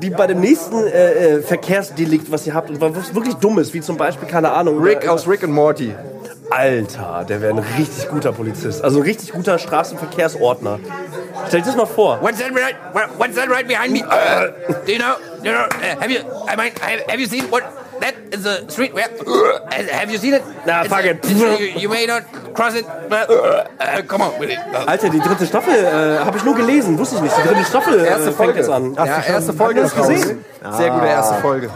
Speaker 3: die bei dem nächsten äh, äh, Verkehrsdelikt, was ihr habt, und was wirklich dumm ist, wie zum Beispiel, keine Ahnung,
Speaker 1: Rick
Speaker 3: über-
Speaker 1: aus Rick and Morty.
Speaker 3: Alter, der wäre ein richtig guter Polizist. Also ein richtig guter Straßenverkehrsordner. Stell dir das mal vor.
Speaker 4: What's that right? what- What's that right behind me? Uh, do you know? Do you know? Uh, have you? I mean, have, have you seen what? That is a street where. Uh, have you seen it?
Speaker 3: Nah,
Speaker 4: It's
Speaker 3: fuck it.
Speaker 4: you, you may not cross it, but uh, come on with it. Uh,
Speaker 3: Alter, die dritte Staffel äh, habe ich nur gelesen, wusste ich nicht. Die dritte Staffel äh,
Speaker 1: Erste
Speaker 3: fängt
Speaker 1: Folge.
Speaker 3: jetzt an.
Speaker 1: Ja, erste Folge
Speaker 3: Hast
Speaker 1: ist
Speaker 3: du das gesehen?
Speaker 1: Sehr gute erste Folge.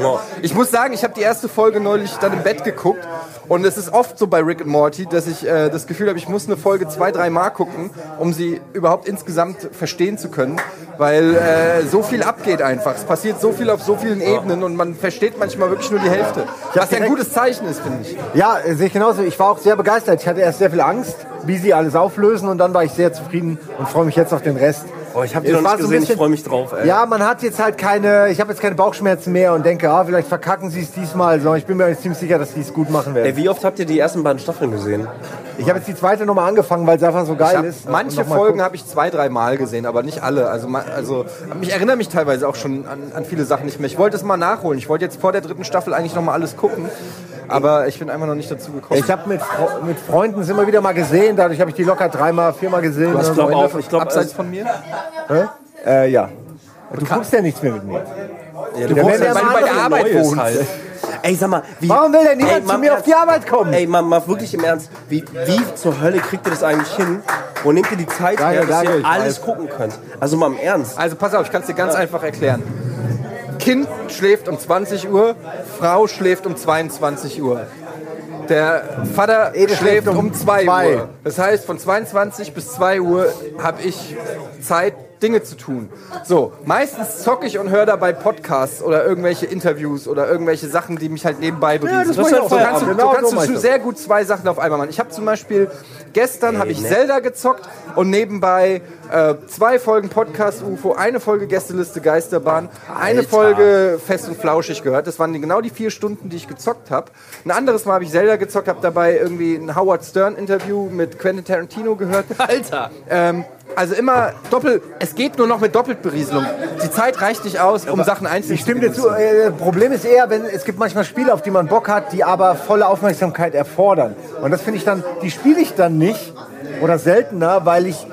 Speaker 3: Ja.
Speaker 1: Ich muss sagen, ich habe die erste Folge neulich dann im Bett geguckt und es ist oft so bei Rick and Morty, dass ich äh, das Gefühl habe, ich muss eine Folge zwei, drei Mal gucken, um sie überhaupt insgesamt verstehen zu können, weil äh, so viel abgeht einfach. Es passiert so viel auf so vielen Ebenen und man versteht manchmal wirklich nur die Hälfte. Was ja ein gutes Zeichen ist, finde ich.
Speaker 2: Ja, sehe ich genauso. Ich war auch sehr begeistert. Ich hatte erst sehr viel Angst, wie sie alles auflösen und dann war ich sehr zufrieden und freue mich jetzt auf den Rest.
Speaker 3: Oh, ich habe die noch nicht gesehen, ich
Speaker 2: bisschen-
Speaker 3: freue mich drauf. Ey.
Speaker 2: Ja, man hat jetzt halt keine, ich habe jetzt keine Bauchschmerzen mehr und denke, ah, vielleicht verkacken sie es diesmal. So, ich bin mir eigentlich ziemlich sicher, dass sie es gut machen werden.
Speaker 3: Ey, wie oft habt ihr die ersten beiden Staffeln gesehen?
Speaker 2: Ich habe jetzt die zweite nochmal angefangen, weil es einfach so
Speaker 1: Ich
Speaker 2: geil
Speaker 1: hab,
Speaker 2: ist.
Speaker 1: manche Folgen habe ich zwei, drei Mal gesehen, aber nicht alle. Also, also ich erinnere mich teilweise auch schon an, an viele Sachen nicht mehr. Ich wollte es mal nachholen. Ich wollte jetzt vor der dritten Staffel eigentlich noch mal alles gucken, aber ich bin einfach noch nicht dazu gekommen.
Speaker 2: Ich habe mit, Fre- mit Freunden es immer wieder mal gesehen, dadurch habe ich die locker dreimal, viermal gesehen.
Speaker 3: Ich
Speaker 2: oder
Speaker 3: glaube
Speaker 2: so.
Speaker 3: auch. Ich glaube,
Speaker 1: Abseits von mir?
Speaker 2: Äh, ja. Du guckst ja nichts mehr mit mir.
Speaker 3: ja,
Speaker 2: Ja,
Speaker 3: brauchst
Speaker 2: wenn
Speaker 3: ja mal
Speaker 2: mal bei der Arbeit wohnt.
Speaker 3: Halt. Ey, sag mal, wie,
Speaker 2: Warum will denn niemand
Speaker 3: Ey,
Speaker 2: zu mir auf die Arbeit kommen?
Speaker 3: Ey, mal, mal wirklich im Ernst, wie, wie zur Hölle kriegt ihr das eigentlich hin? Wo nehmt ihr die Zeit
Speaker 2: Danke,
Speaker 3: her, dass
Speaker 2: danke,
Speaker 3: ihr
Speaker 2: ich
Speaker 3: alles
Speaker 2: weiß.
Speaker 3: gucken könnt? Also mal im Ernst.
Speaker 1: Also pass auf, ich kann es dir ganz einfach erklären. Kind schläft um 20 Uhr, Frau schläft um 22 Uhr. Der Vater
Speaker 2: Ede
Speaker 1: schläft
Speaker 2: um
Speaker 1: um 2
Speaker 2: zwei.
Speaker 1: Uhr. Das heißt, von 22 bis 2 Uhr habe ich Zeit, Dinge zu tun. So, meistens zocke ich und höre dabei Podcasts oder irgendwelche Interviews oder irgendwelche Sachen, die mich halt nebenbei berieseln.
Speaker 2: das mach ich
Speaker 1: so kannst du,
Speaker 2: Genau
Speaker 1: so kannst du
Speaker 2: das.
Speaker 1: sehr gut zwei Sachen auf einmal machen. Ich habe zum Beispiel gestern habe ich Zelda gezockt und nebenbei äh, zwei Folgen Podcast UFO, eine Folge Gästeliste Geisterbahn, eine Folge Fest und Flauschig gehört. Das waren genau die vier Stunden, die ich gezockt habe. Ein anderes Mal habe ich Zelda gezockt, habe dabei irgendwie ein Howard Stern Interview mit Quentin Tarantino gehört.
Speaker 3: Alter!
Speaker 1: Ähm, also immer doppelt, es geht nur noch mit Doppelberieselung. Die Zeit reicht nicht aus, um Sachen einzeln
Speaker 2: Ich stimme dir zu. Äh, Problem ist eher, wenn es gibt manchmal Spiele, auf die man Bock hat, die aber volle Aufmerksamkeit erfordern. Und das finde ich dann, die spiele ich dann nicht oder seltener, weil ich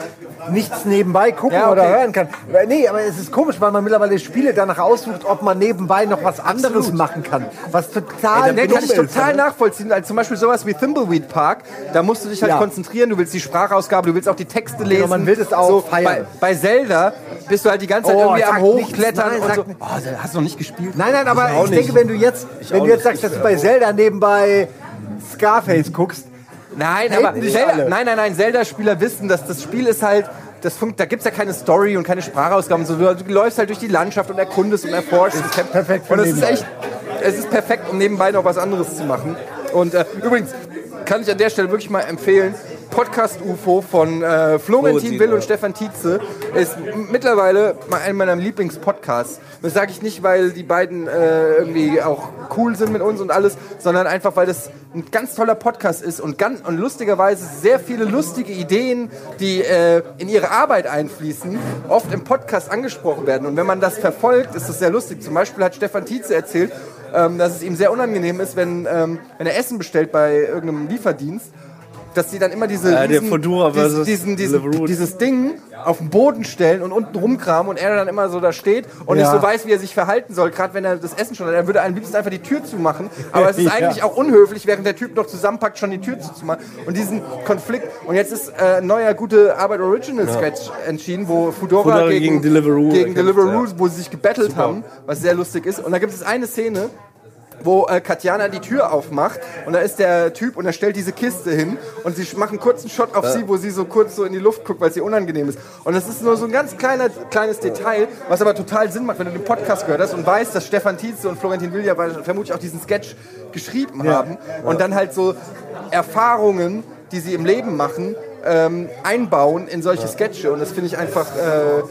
Speaker 2: nichts nebenbei gucken
Speaker 1: Ja, okay.
Speaker 2: oder hören kann. Nee, aber es ist komisch, weil man mittlerweile Spiele danach aussucht, ob man nebenbei noch was anderes machen kann. Was total dumm
Speaker 1: kann ich
Speaker 2: ist,
Speaker 1: total nachvollziehen. Also zum Beispiel sowas wie Thimbleweed Park, da musst du dich halt
Speaker 2: Ja.
Speaker 1: konzentrieren, du willst die Sprachausgabe, du willst auch die Texte lesen.
Speaker 2: man will das auch
Speaker 1: so,
Speaker 2: feiern.
Speaker 1: Bei, bei Zelda bist du halt die ganze Zeit
Speaker 2: Oh,
Speaker 1: irgendwie am
Speaker 2: nichts,
Speaker 1: Hochklettern
Speaker 2: nein,
Speaker 1: und so.
Speaker 2: nichts.
Speaker 1: Oh, hast du noch nicht gespielt?
Speaker 2: Nein, nein, aber ich,
Speaker 3: nicht.
Speaker 2: denke, wenn du jetzt, wenn du jetzt sagst, dass du bei Zelda nebenbei Scarface guckst,
Speaker 1: Nein,
Speaker 2: Haten
Speaker 1: aber Zelda,
Speaker 2: alle.
Speaker 1: nein, nein, nein, Zelda-Spieler wissen, dass das Spiel ist halt, das funkt, da gibt es ja keine Story und keine Sprachausgaben. So, du, läufst halt durch die Landschaft und erkundest und erforschst. Das ist
Speaker 2: perfekt für
Speaker 1: Und es ist echt, es ist perfekt, um nebenbei noch was anderes zu machen. Und äh, übrigens kann ich an der Stelle wirklich mal empfehlen, Podcast UFO von äh, Florentin Will und Stefan Tietze ist mittlerweile mal einer meiner Lieblingspodcasts. Das sage ich nicht, weil die beiden äh, irgendwie auch cool sind mit uns und alles, sondern einfach, weil das ein ganz toller Podcast ist und, ganz, und lustigerweise sehr viele lustige Ideen, die äh, in ihre Arbeit einfließen, oft im Podcast angesprochen werden. Und wenn man das verfolgt, ist das sehr lustig. Zum Beispiel hat Stefan Tietze erzählt, ähm, dass es ihm sehr unangenehm ist, wenn, ähm, wenn er Essen bestellt bei irgendeinem Lieferdienst, dass die dann immer diese
Speaker 3: Ja,
Speaker 1: riesen- diesen, diesen,
Speaker 3: Deliveroo.
Speaker 1: dieses Ding auf den Boden stellen und unten rumkramen und er dann immer so da steht und
Speaker 2: Ja.
Speaker 1: nicht so weiß, wie er sich verhalten soll, gerade wenn er das Essen schon hat. Er würde am liebsten einfach die Tür zumachen, aber es ist eigentlich auch unhöflich, während der Typ noch zusammenpackt, schon die Tür zuzumachen. Und diesen Konflikt. Und jetzt ist äh, ein neuer gute Arbeit Original Sketch entschieden, wo Fudora,
Speaker 3: Fudora
Speaker 1: gegen,
Speaker 3: gegen Deliveroo
Speaker 1: gegen Deliveroo, wo sie sich gebettelt haben, was sehr lustig ist. Und da gibt es eine Szene, wo äh, Katjana die Tür aufmacht und da ist der Typ und er stellt diese Kiste hin und sie machen einen kurzen Shot auf sie, wo sie so kurz so in die Luft guckt, weil es ihr unangenehm ist. Und das ist nur so ein ganz kleiner, kleines Detail, was aber total Sinn macht, wenn du den Podcast gehört hast und weißt, dass Stefan Tietze und Florentin Will ja vermutlich auch diesen Sketch geschrieben haben und dann halt so Erfahrungen, die sie im Leben machen, ähm, einbauen in solche Sketche und das finde ich einfach,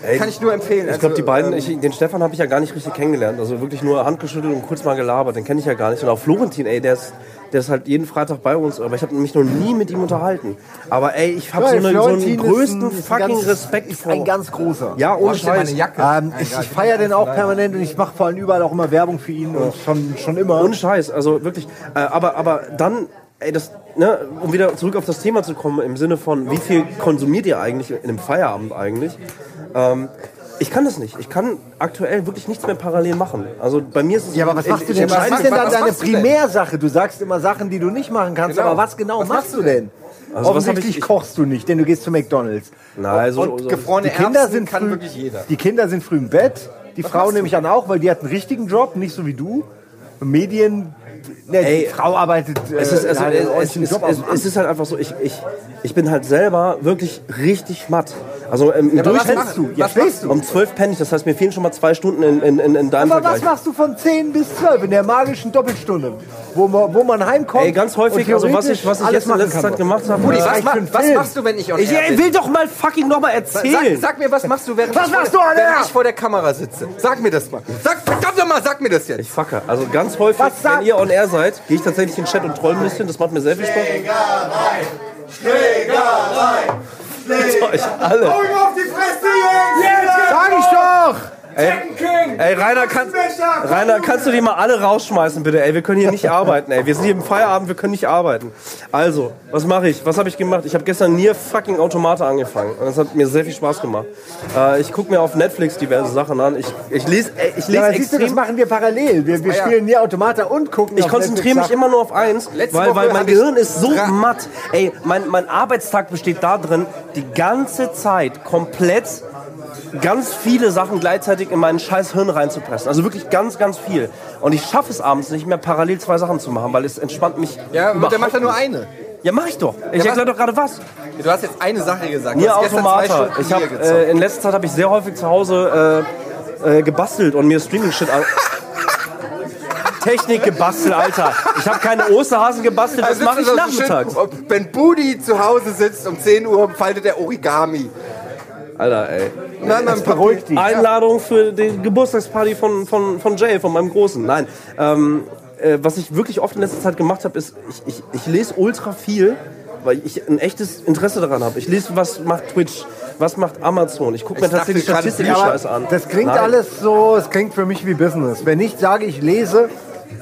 Speaker 1: äh, kann ich nur empfehlen.
Speaker 3: Ich glaube, die
Speaker 1: Also,
Speaker 3: beiden,
Speaker 1: ähm,
Speaker 3: ich, den Stefan habe ich ja gar nicht richtig kennengelernt. Also wirklich nur Handgeschüttelt und kurz mal gelabert. Den kenne ich ja gar nicht. Und auch Florentin, ey, der ist, der ist halt jeden Freitag bei uns. Aber ich habe mich noch nie mit ihm unterhalten. Aber ey, ich habe so,
Speaker 2: Ja,
Speaker 3: eine, so
Speaker 2: Florentin
Speaker 3: einen größten
Speaker 2: ein
Speaker 3: fucking
Speaker 2: ganz-
Speaker 3: Respekt
Speaker 2: ist
Speaker 3: vor.
Speaker 2: ein ganz großer.
Speaker 3: ja, ohne Scheiß.
Speaker 1: Jacke?
Speaker 2: Ähm, ich ich feiere den auch permanent und ich mache vor allem überall auch immer Werbung für ihn und schon, schon immer.
Speaker 3: Ohne Scheiß, also wirklich. Äh, aber, aber dann, ey, das, ne, um wieder zurück auf das Thema zu kommen, im Sinne von, wie viel konsumiert ihr eigentlich in einem Feierabend eigentlich? Ähm, ich kann das nicht. Ich kann aktuell wirklich nichts mehr parallel machen. Also bei mir ist es.
Speaker 2: ja, aber was machst du denn? Was ist denn
Speaker 1: was
Speaker 2: dann deine? Primärsache? Du sagst immer Sachen, die du nicht machen kannst,
Speaker 1: Genau.
Speaker 2: aber was genau
Speaker 1: Was
Speaker 2: machst du denn?
Speaker 3: Also was
Speaker 2: Offensichtlich
Speaker 3: ich-
Speaker 2: kochst du nicht, denn du gehst zu McDonalds.
Speaker 3: Nein, so,
Speaker 1: und
Speaker 3: so.
Speaker 1: gefrorene
Speaker 2: Die Kinder
Speaker 1: Erbsen
Speaker 2: sind
Speaker 1: kann
Speaker 2: früh,
Speaker 1: wirklich jeder.
Speaker 2: Die Kinder sind früh im Bett. Die Frau
Speaker 1: machst du?
Speaker 2: nehme ich an auch, weil die hat einen richtigen Job, nicht so wie du. Medien. Ne, die
Speaker 3: Ey,
Speaker 2: Frau arbeitet. Äh,
Speaker 3: Es ist, also,
Speaker 2: hat einen
Speaker 3: es, es, es, es ist halt einfach so, ich, ich, ich bin halt selber wirklich richtig matt. Also im
Speaker 1: was
Speaker 3: Durchschnitt
Speaker 1: machst du?
Speaker 2: Ja,
Speaker 1: Was
Speaker 2: schläfst
Speaker 1: machst
Speaker 2: du?
Speaker 3: um 12 penne ich, das heißt mir fehlen schon mal zwei Stunden in, in, in, in deinem
Speaker 2: Aber was
Speaker 3: Vergleich.
Speaker 2: machst du von 10 bis 12 in der magischen Doppelstunde, wo man, wo man heimkommt?
Speaker 3: Ey, ganz häufig, also was ich, was ich jetzt in
Speaker 2: machen
Speaker 3: letzter. Zeit gemacht habe.
Speaker 1: Rudi,
Speaker 3: äh,
Speaker 1: was, was machst du, wenn ich on
Speaker 3: ich ey, will doch mal fucking nochmal erzählen.
Speaker 1: Sag, sag mir, was machst du, während,
Speaker 2: Was
Speaker 1: ich, vor
Speaker 2: machst
Speaker 1: der,
Speaker 2: du,
Speaker 1: während ich vor der Kamera sitze? Sag mir das mal. Sag, verdammt nochmal, sag mir das jetzt.
Speaker 3: Ich facke. Also ganz häufig,
Speaker 2: Was
Speaker 3: wenn ihr on air seid, gehe ich tatsächlich in den Chat und troll ein bisschen. Das macht mir sehr viel Spaß. Schlägerei! Euch alle.
Speaker 2: Sag ich doch!
Speaker 3: Ey, Rainer, kann, Rainer, kannst du die mal alle rausschmeißen, bitte? Ey, wir können hier nicht arbeiten, ey. Wir sind hier im Feierabend, wir können nicht arbeiten. Also, was mache ich? Was habe ich gemacht? Ich habe gestern Nier fucking Automata angefangen. Und das hat mir sehr viel Spaß gemacht. Äh, ich gucke mir auf Netflix diverse Sachen an. Ich, ich lese, ey, ich
Speaker 2: Ja,
Speaker 3: lese
Speaker 2: aber siehst du, das
Speaker 3: extrem...
Speaker 2: machen wir parallel. Wir, wir
Speaker 1: ja.
Speaker 2: spielen nie Automata und gucken
Speaker 3: Ich konzentriere mich immer nur auf eins,
Speaker 1: Letzte
Speaker 3: weil, weil mein Gehirn ist so matt. Ey, mein, mein Arbeitstag besteht darin, die ganze Zeit komplett ganz viele Sachen gleichzeitig in meinen scheiß Hirn reinzupressen. Also wirklich ganz, ganz viel. Und ich schaffe es abends nicht mehr, parallel zwei Sachen zu machen, weil es entspannt mich
Speaker 1: Ja, und der macht ja nur eine.
Speaker 3: Ja, mach ich doch. Ich
Speaker 1: was-
Speaker 3: erkläre doch gerade was.
Speaker 1: Du hast jetzt eine Sache gesagt. Zwei
Speaker 3: Automata. Ich
Speaker 1: gezockt.
Speaker 3: äh, in letzter Zeit habe ich sehr häufig zu Hause äh, äh, gebastelt und mir Streaming-Shit an. Technik gebastelt, Alter. Ich habe keine Osterhasen gebastelt, das
Speaker 1: Also
Speaker 3: mache ich
Speaker 1: so
Speaker 3: nachmittags.
Speaker 1: schön- Wenn Budi zu Hause sitzt um 10 Uhr, faltet er Origami.
Speaker 3: Alter, ey.
Speaker 1: Dann am
Speaker 2: beruhigt dich.
Speaker 3: Einladung für die Geburtstagsparty von, von, von Jay, von meinem Großen. Nein. Ähm, äh, was ich wirklich oft in letzter Zeit gemacht habe, ist, ich, ich, ich lese ultra viel, weil ich ein echtes Interesse daran habe. Ich lese, was macht Twitch, was macht Amazon. Ich gucke mir tatsächlich
Speaker 1: gerade,
Speaker 3: Statistik
Speaker 1: ja, aber
Speaker 3: Scheiß an.
Speaker 2: Das klingt
Speaker 3: Nein.
Speaker 2: alles so, es klingt für mich wie Business. Wenn ich sage, ich lese,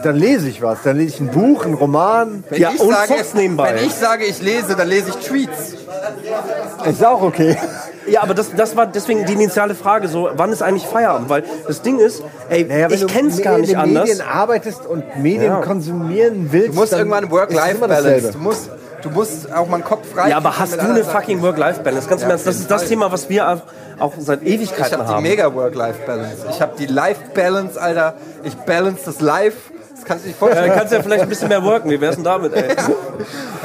Speaker 2: dann lese ich was. Dann lese ich ein Buch, einen Roman.
Speaker 1: Wenn
Speaker 3: Ja,
Speaker 1: ich
Speaker 3: und
Speaker 1: sage,
Speaker 3: Fox nebenbei.
Speaker 1: Wenn ich sage, ich lese, dann lese ich Tweets.
Speaker 2: Ist auch okay.
Speaker 3: Ja, aber das, das war deswegen die initiale Frage, so, wann ist eigentlich Feierabend? Weil das Ding ist, ey,
Speaker 2: Naja, wenn
Speaker 3: ich
Speaker 2: du
Speaker 3: kenn's gar nicht anders.
Speaker 2: Medien arbeitest und Medien
Speaker 3: Ja.
Speaker 2: konsumieren willst,
Speaker 1: Du musst
Speaker 2: dann
Speaker 1: irgendwann Work-Life-Balance. Du musst, du musst auch mal einen Kopf frei
Speaker 3: Ja, aber hast
Speaker 1: mit
Speaker 3: du eine fucking Work-Life-Balance? Ganz im Ernst, das ist das Thema, was wir auch, auch seit
Speaker 1: Ich
Speaker 3: Ewigkeiten
Speaker 1: habe die
Speaker 3: haben.
Speaker 1: mega Work-Life-Balance. Ich habe die Life-Balance, Alter. Ich balance das Life. Das kannst du
Speaker 3: Äh,
Speaker 1: vorstellen.
Speaker 3: kannst ja vielleicht ein bisschen mehr worken. Wie wär's denn damit, ey?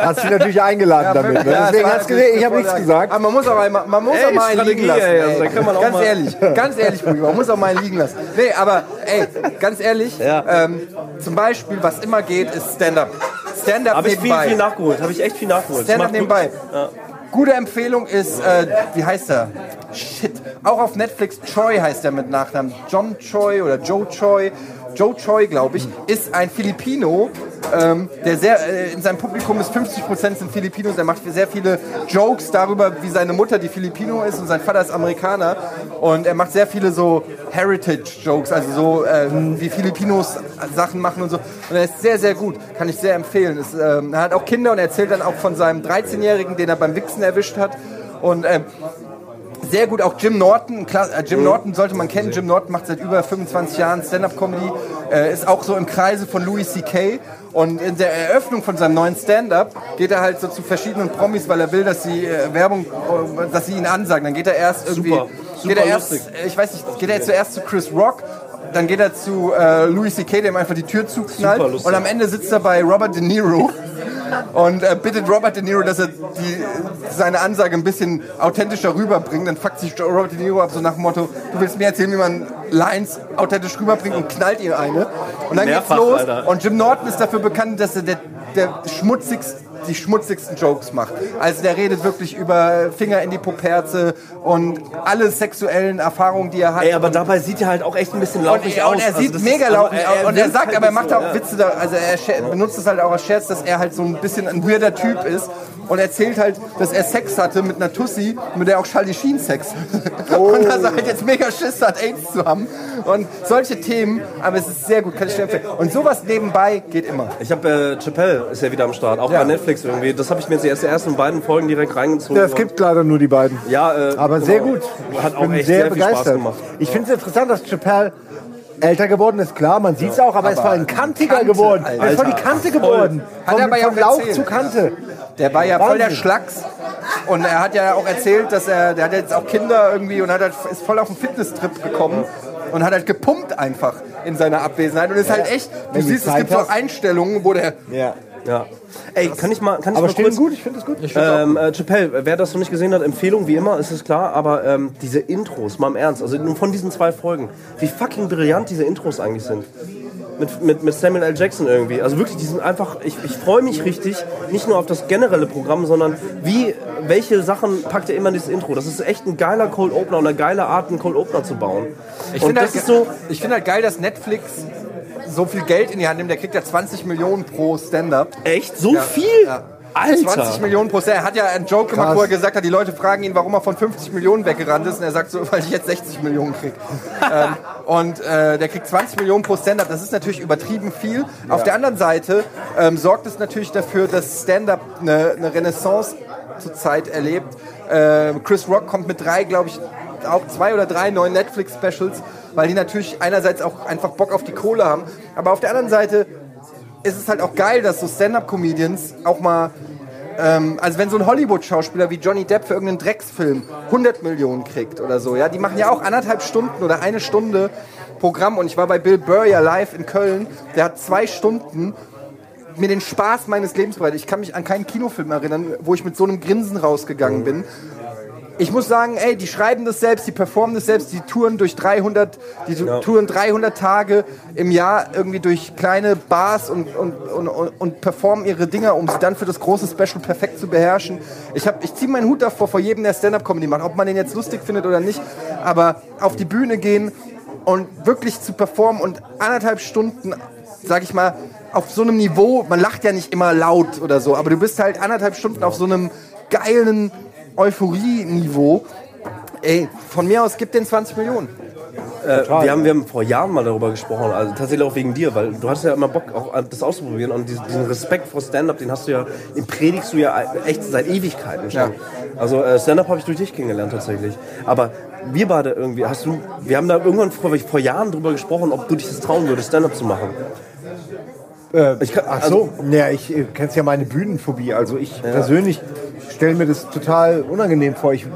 Speaker 2: Hast dich natürlich eingeladen damit. Ne?
Speaker 1: Ja,
Speaker 2: Deswegen hast du gesehen, ich habe nichts gesagt.
Speaker 1: Aber man muss auch einmal, man muss
Speaker 3: Ey,
Speaker 1: auch mal einen liegen lassen.
Speaker 3: ey, also kann man auch
Speaker 1: ganz
Speaker 3: mal-
Speaker 1: ehrlich, ganz ehrlich, man muss auch mal einen liegen lassen. Nee, aber ey, ganz ehrlich,
Speaker 3: Ja.
Speaker 1: ähm, zum Beispiel, was immer geht, ist Stand-up. Stand-up
Speaker 3: Habe ich viel,
Speaker 1: nebenbei.
Speaker 3: viel nachgeholt. Habe ich echt viel nachgeholt.
Speaker 1: Stand-up nebenbei.
Speaker 3: Ja.
Speaker 1: Gute Empfehlung ist, äh, wie heißt er? Shit. Auch auf Netflix, Choi heißt er mit Nachnamen. John Choi oder Joe Choi. Joe Choi, glaube ich, ist ein Filipino, ähm, der sehr, äh, in seinem Publikum ist 50% sind Filipinos. Er macht sehr viele Jokes darüber, wie seine Mutter die Filipino ist und sein Vater ist Amerikaner. Und er macht sehr viele so Heritage-Jokes, also so, äh, wie Filipinos Sachen machen und so. Und er ist sehr, sehr gut. Kann ich sehr empfehlen. Ist, ähm, er hat auch Kinder und er erzählt dann auch von seinem 13-Jährigen, den er beim Wichsen erwischt hat. Und ähm, sehr gut auch Jim Norton. Äh, Jim Norton sollte man kennen. Jim Norton macht seit über 25 Jahren Stand-up-Comedy. Äh, ist auch so im Kreise von Louis C.K. Und in der Eröffnung von seinem neuen Stand-up geht er halt so zu verschiedenen Promis, weil er will, dass sie äh, Werbung, äh, dass sie ihn ansagen. Dann geht er erst irgendwie,
Speaker 3: Super, super
Speaker 1: geht er erst, äh, ich weiß nicht, geht er zuerst zu Chris Rock. Dann geht er zu äh, Louis C.K., dem einfach die Tür zuknallt. Und am Ende sitzt er bei Robert De Niro und äh, bittet Robert De Niro, dass er die, seine Ansage ein bisschen authentischer rüberbringt. Dann fuckt sich Robert De Niro ab, so nach dem Motto, du willst mir erzählen, wie man Lines authentisch rüberbringt und knallt ihr eine. Und dann
Speaker 3: Mehrfach,
Speaker 1: geht's los.
Speaker 3: Alter.
Speaker 1: Und Jim Norton ist dafür bekannt, dass er der, der schmutzigste die schmutzigsten Jokes macht. Also der redet wirklich über Finger in die Puperze und alle sexuellen Erfahrungen, die er hat.
Speaker 3: Ey, aber dabei sieht er halt auch echt ein bisschen lauchig
Speaker 1: und, er-
Speaker 3: aus.
Speaker 1: und er
Speaker 3: Also
Speaker 1: sieht
Speaker 3: das
Speaker 1: mega
Speaker 3: also
Speaker 1: aus. Und er sagt,
Speaker 3: halt
Speaker 1: aber er macht
Speaker 3: so,
Speaker 1: auch. Witze da, also er benutzt es halt auch als Scherz, dass er halt so ein bisschen ein weirder Typ ist und erzählt halt, dass er Sex hatte mit einer Tussi, mit der auch Charlie Sheen Sex. Und dass er halt jetzt mega Schiss hat, AIDS zu haben. Und solche Themen, aber es ist sehr gut, kann ich empfehlen. Und sowas nebenbei geht immer.
Speaker 3: Ich habe äh, Chappelle ist ja wieder am Start, auch
Speaker 1: Ja.
Speaker 3: bei Netflix irgendwie. Das habe ich mir jetzt die ersten- beiden Folgen direkt reingezogen.
Speaker 2: Ja, es gibt leider nur die beiden.
Speaker 3: ja, äh,
Speaker 2: Aber
Speaker 3: genau.
Speaker 2: sehr gut.
Speaker 3: Hat auch echt
Speaker 2: sehr,
Speaker 3: sehr, viel Spaß
Speaker 2: begeistert.
Speaker 3: gemacht.
Speaker 2: Ich finde es interessant, dass Chappelle älter geworden ist, klar, man sieht es auch, aber, es war ein kantiger
Speaker 1: Kante,
Speaker 2: geworden.
Speaker 1: Alter.
Speaker 2: Er ist voll die Kante geworden.
Speaker 1: Hat
Speaker 2: Von,
Speaker 1: er aber ja auch
Speaker 2: Lauch
Speaker 1: erzählt.
Speaker 2: zu Kante.
Speaker 1: Der war ja voll der. Schlacks. Und er hat ja auch erzählt, dass er, der hat jetzt auch Kinder irgendwie und hat halt, ist voll auf einen Fitnesstrip gekommen und hat halt gepumpt einfach in seiner Abwesenheit. Und ist halt echt, du
Speaker 2: Wenn
Speaker 1: siehst, es gibt so
Speaker 2: hast.
Speaker 1: Einstellungen, wo der,
Speaker 2: Ja.
Speaker 3: Ja. Ey, kann ich mal, kann ich
Speaker 2: Aber
Speaker 3: mal
Speaker 2: stehen
Speaker 3: kurz...
Speaker 2: gut, ich finde es gut.
Speaker 3: Ähm, äh, Chappelle, wer das noch nicht gesehen hat, Empfehlung wie immer, ist es klar, aber ähm, diese Intros, mal im Ernst, also nur von diesen zwei Folgen, wie fucking brillant diese Intros eigentlich sind. Mit, mit, mit Samuel L. Jackson irgendwie. Also wirklich, die sind einfach, ich, ich freue mich richtig, nicht nur auf das generelle Programm, sondern wie, welche Sachen packt er immer in dieses Intro. Das ist echt ein geiler Cold Opener und eine geile Art, einen Cold Opener zu bauen.
Speaker 1: Ich finde
Speaker 3: das
Speaker 1: halt,
Speaker 3: ist so,
Speaker 1: ich finde halt geil, dass Netflix so viel Geld in die Hand nimmt. Der kriegt ja 20 Millionen pro Stand-up.
Speaker 3: echt so viel?
Speaker 1: Ja.
Speaker 3: Alter!
Speaker 1: 20 Millionen pro Stand. Er hat ja einen Joke gemacht,
Speaker 2: Krass.
Speaker 1: wo er gesagt hat, die Leute fragen ihn, warum er von 50 Millionen weggerannt ist. Und er sagt so, weil ich jetzt 60 Millionen krieg. ähm, und äh, der kriegt 20 Millionen pro Stand-up. Das ist natürlich übertrieben viel. Auf der anderen Seite ähm, sorgt es natürlich dafür, dass Stand-up eine, eine Renaissance zurzeit erlebt. Ähm, Chris Rock kommt mit drei, glaube ich, auch zwei oder drei neuen Netflix-Specials, weil die natürlich einerseits auch einfach Bock auf die Kohle haben. Aber auf der anderen Seite ist es halt auch geil, dass so Stand-Up-Comedians auch mal, ähm, also wenn so ein Hollywood-Schauspieler wie Johnny Depp für irgendeinen Drecksfilm 100 Millionen kriegt oder so, ja, die machen ja auch anderthalb Stunden oder eine Stunde Programm und ich war bei Bill Burr ja live in Köln, der hat zwei Stunden mir den Spaß meines Lebens bereitet. Ich kann mich an keinen Kinofilm erinnern, wo ich mit so einem Grinsen rausgegangen bin. Ich muss sagen, ey, die schreiben das selbst, die performen das selbst, die touren durch 300, die touren 300 Tage im Jahr irgendwie durch kleine Bars und, und, und, und, und performen ihre Dinger, um sie dann für das große Special perfekt zu beherrschen. Ich, hab- ich ziehe meinen Hut davor vor jedem, der Stand-Up-Comedy macht, ob man den jetzt lustig findet oder nicht, aber auf die Bühne gehen und wirklich zu performen und anderthalb Stunden, sag ich mal, auf so einem Niveau, man lacht ja nicht immer laut oder so, aber du bist halt anderthalb Stunden auf so einem geilen Euphorie-Niveau. Ey, von mir aus gibt den 20 Millionen.
Speaker 3: Äh, wir, haben, wir haben vor Jahren mal darüber gesprochen, also tatsächlich auch wegen dir, weil du hast ja immer Bock, auch das auszuprobieren und diesen, diesen Respekt vor Stand-Up, den hast du ja, den predigst du ja echt seit Ewigkeiten schon.
Speaker 1: Ja.
Speaker 3: Also äh, Stand-Up habe ich durch dich kennengelernt tatsächlich. Aber wir beide irgendwie, hast du, wir haben da irgendwann vor, vor Jahren drüber gesprochen, ob du dich das trauen würdest, Stand-Up zu machen. Ich kann,
Speaker 2: Ach
Speaker 3: also,
Speaker 2: so, ja, ich äh, kennst ja meine Bühnenphobie. Also ich persönlich stelle mir das total unangenehm vor. Ich,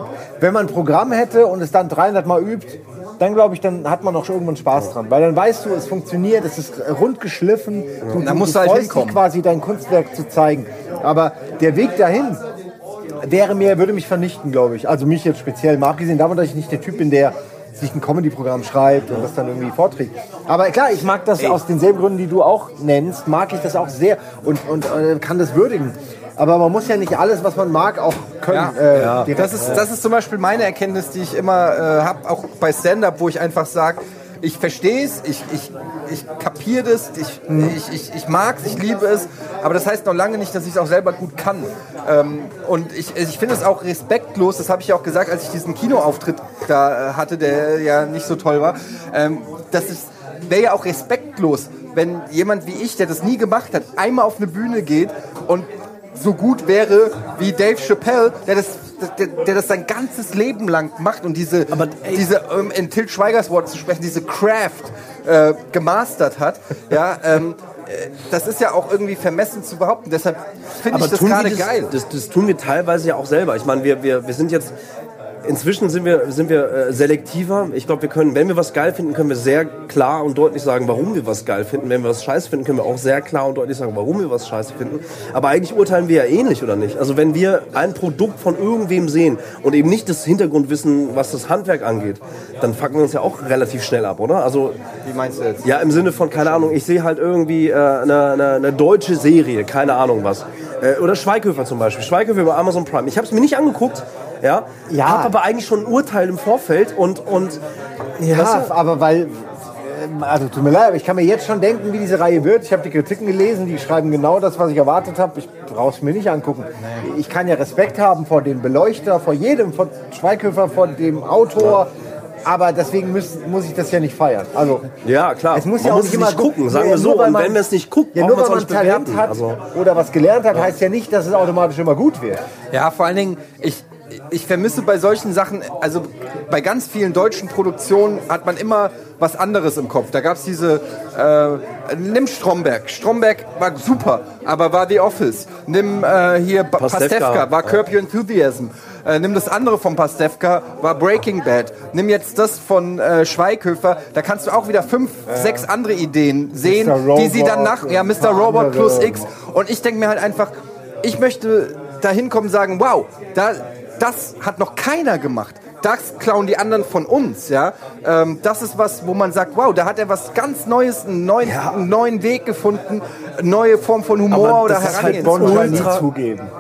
Speaker 2: wenn man ein Programm hätte und es dann 300 Mal übt, dann glaube ich, dann hat man auch schon irgendwann Spaß dran. Weil dann weißt du, es funktioniert, es ist rund geschliffen. Du,
Speaker 1: Dann musst du halt hinkommen.
Speaker 2: quasi dein Kunstwerk zu zeigen. Aber der Weg dahin wäre mir, würde mich vernichten, glaube ich. Also mich jetzt speziell, mal abgesehen davon, dass ich nicht der Typ bin, der sich ein Comedy-Programm schreibt und das dann irgendwie vorträgt. Aber klar, ich mag das aus denselben Gründen, die du auch nennst, mag ich das auch sehr und, und äh, kann das würdigen. Aber man muss ja nicht alles, was man mag, auch können.
Speaker 1: Ja.
Speaker 2: äh, direkt.
Speaker 1: Das ist, das ist zum Beispiel meine Erkenntnis, die ich immer äh, habe, auch bei Stand-Up, wo ich einfach sage, ich verstehe es, ich, ich, ich kapiere das, ich, ich, ich, ich mag es, ich liebe es, aber das heißt noch lange nicht, dass ich es auch selber gut kann. Ähm, und ich, ich finde es auch respektlos, das habe ich ja auch gesagt, als ich diesen Kinoauftritt da äh, hatte, der ja nicht so toll war, ähm, das wäre ja auch respektlos, wenn jemand wie ich, der das nie gemacht hat, einmal auf eine Bühne geht und so gut wäre wie Dave Chappelle, der das, der, der das sein ganzes Leben lang macht und diese,
Speaker 3: Aber, ey.
Speaker 1: diese ähm, in Til Schweigers Wort zu sprechen, diese Craft äh, gemastert hat. Ja, ähm, äh, das ist ja auch irgendwie vermessen zu behaupten. Deshalb finde ich das
Speaker 3: tun wir
Speaker 1: gerade geil.
Speaker 3: Das, das tun wir teilweise ja auch selber. Ich meine, wir, wir, wir sind jetzt. Inzwischen sind wir, sind wir äh, selektiver. Ich glaube, wir können, wenn wir was geil finden, können wir sehr klar und deutlich sagen, warum wir was geil finden. Wenn wir was scheiße finden, können wir auch sehr klar und deutlich sagen, warum wir was scheiße finden. Aber eigentlich urteilen wir ja ähnlich, oder nicht? Also wenn wir ein Produkt von irgendwem sehen und eben nicht das Hintergrundwissen, was das Handwerk angeht, dann fucken wir uns ja auch relativ schnell ab, oder? Also
Speaker 1: Wie meinst du jetzt?
Speaker 3: ja, im Sinne von, keine Ahnung, ich sehe halt irgendwie äh, eine, eine, eine deutsche Serie, keine Ahnung was. Äh, oder Schweighöfer zum Beispiel. Schweighöfer über Amazon Prime. Ich habe es mir nicht angeguckt, ja,
Speaker 2: Ja.
Speaker 3: habe aber eigentlich schon ein Urteil im Vorfeld und, und
Speaker 2: Ja,
Speaker 3: Weißt du?
Speaker 2: aber weil. ähm, Also tut mir leid, aber ich kann mir jetzt schon denken, wie diese Reihe wird. Ich habe die Kritiken gelesen, die schreiben genau das, was ich erwartet habe. Ich brauche es mir nicht angucken. Ich kann ja Respekt haben vor dem Beleuchter, vor jedem, vor Schweighöfer, vor dem Autor. Aber deswegen muss, muss ich das ja nicht feiern. Also,
Speaker 3: ja, klar.
Speaker 2: es muss
Speaker 3: man
Speaker 2: ja auch
Speaker 3: muss
Speaker 2: nicht
Speaker 3: es
Speaker 2: immer
Speaker 3: nicht gucken, sagen wir so.
Speaker 2: nur weil
Speaker 3: Und
Speaker 2: man-
Speaker 3: wenn wir es nicht gucken,
Speaker 2: ja, nur weil man
Speaker 3: nicht
Speaker 2: Talent
Speaker 3: bewerten.
Speaker 2: hat
Speaker 3: Also,
Speaker 2: oder was gelernt hat, heißt ja nicht, dass es automatisch immer gut wird.
Speaker 1: Ja, vor allen Dingen, ich, ich vermisse bei solchen Sachen, also bei ganz vielen deutschen Produktionen hat man immer was anderes im Kopf. Da gab es diese, äh, nimm Stromberg. Stromberg war super, aber war The Office. Nimm äh, hier
Speaker 3: Pastewka.
Speaker 1: Pastewka, war Curb Your Enthusiasm. Äh, nimm das andere von Pastewka, war Breaking Bad. Nimm jetzt das von äh, Schweighöfer, da kannst du auch wieder fünf, sechs andere Ideen sehen, die sie dann nach, ja, Mr. Robot plus X. Und ich denke mir halt einfach, ich möchte da hinkommen und sagen, wow, da, das hat noch keiner gemacht. Das klauen die anderen von uns, ja. Ähm, das ist was, wo man sagt, wow, da hat er was ganz Neues, einen neuen, einen neuen Weg gefunden, eine neue Form von Humor
Speaker 3: Aber
Speaker 1: oder
Speaker 3: das ist halt
Speaker 1: Herangehensweise.
Speaker 2: Bonn nie zugeben.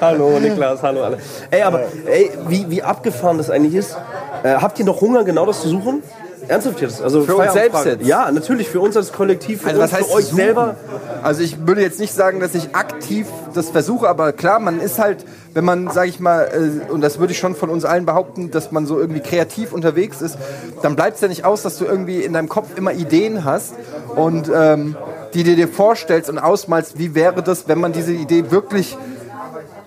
Speaker 3: hallo Niklas, hallo alle. Ey, aber ey, wie, wie abgefahren das eigentlich ist. Äh, habt ihr noch Hunger, genau das zu suchen? Ernsthaft jetzt? Also
Speaker 1: Für uns selbst jetzt?
Speaker 3: Ja, natürlich, für uns als Kollektiv, für
Speaker 1: Also
Speaker 3: uns, für euch
Speaker 1: suchen?
Speaker 3: selber.
Speaker 1: Also ich würde jetzt nicht sagen, dass ich aktiv das versuche, aber klar, man ist halt, wenn man, sage ich mal, äh, und das würde ich schon von uns allen behaupten, dass man so irgendwie kreativ unterwegs ist, dann bleibt es ja nicht aus, dass du irgendwie in deinem Kopf immer Ideen hast und ähm, die dir dir vorstellst und ausmalst, wie wäre das, wenn man diese Idee wirklich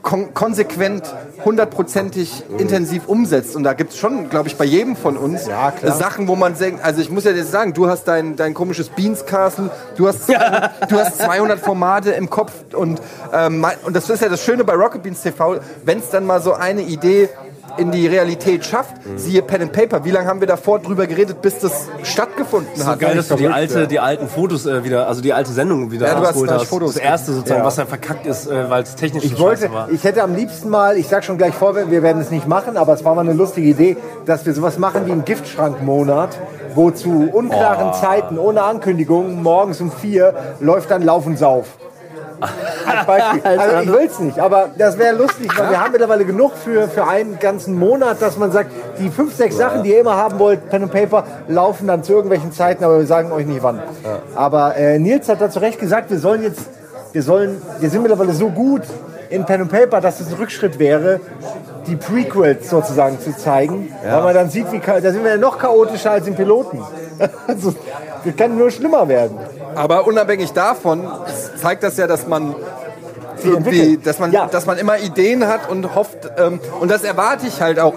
Speaker 1: kon konsequent, hundertprozentig intensiv umsetzt. Und da gibt es schon, glaube ich, bei jedem von uns
Speaker 2: Ja.
Speaker 1: Sachen, wo man denkt, also ich muss ja jetzt sagen, du hast dein, dein komisches Beans Castle, du hast, du hast 200 Formate im Kopf und, ähm, und das ist ja das Schöne bei Rocket Beans TV, wenn es dann mal so eine Idee in die Realität schafft, siehe Pen and Paper. Wie lange haben wir davor drüber geredet, bis das stattgefunden hat?
Speaker 3: Geil, dass du die, alte,
Speaker 2: ja.
Speaker 3: die alten Fotos äh, wieder, also die alte Sendung wieder
Speaker 1: Ja, du hast
Speaker 3: hast.
Speaker 1: Fotos.
Speaker 3: Das erste sozusagen,
Speaker 2: Ja.
Speaker 3: was dann verkackt ist, äh, weil es technisch
Speaker 2: Ich
Speaker 3: so
Speaker 2: wollte,
Speaker 3: war.
Speaker 2: ich hätte am liebsten mal, ich sag schon gleich vor, wir werden es nicht machen, aber es war mal eine lustige Idee, dass wir sowas machen wie einen Giftschrankmonat, wo zu unklaren Zeiten, ohne Ankündigung, morgens um vier läuft dann Lauf und Sauf. Als Beispiel. Also ich will es nicht, aber das wäre lustig, weil wir haben mittlerweile genug für, für einen ganzen Monat, dass man sagt, die fünf, sechs Sachen, die ihr immer haben wollt, Pen and Paper, laufen dann zu irgendwelchen Zeiten, aber wir sagen euch nicht wann. Aber äh, Nils hat dazu recht gesagt, wir sollen jetzt, wir sollen, wir sind mittlerweile so gut in Pen and Paper, dass es ein Rückschritt wäre, die Prequels sozusagen zu zeigen, weil man dann sieht, wie da sind wir ja noch chaotischer als im Piloten. also, das kann nur schlimmer werden.
Speaker 1: Aber unabhängig davon zeigt das ja, dass man irgendwie, dass man,
Speaker 2: Ja.
Speaker 1: dass man immer Ideen hat und hofft, ähm, und das erwarte ich halt auch.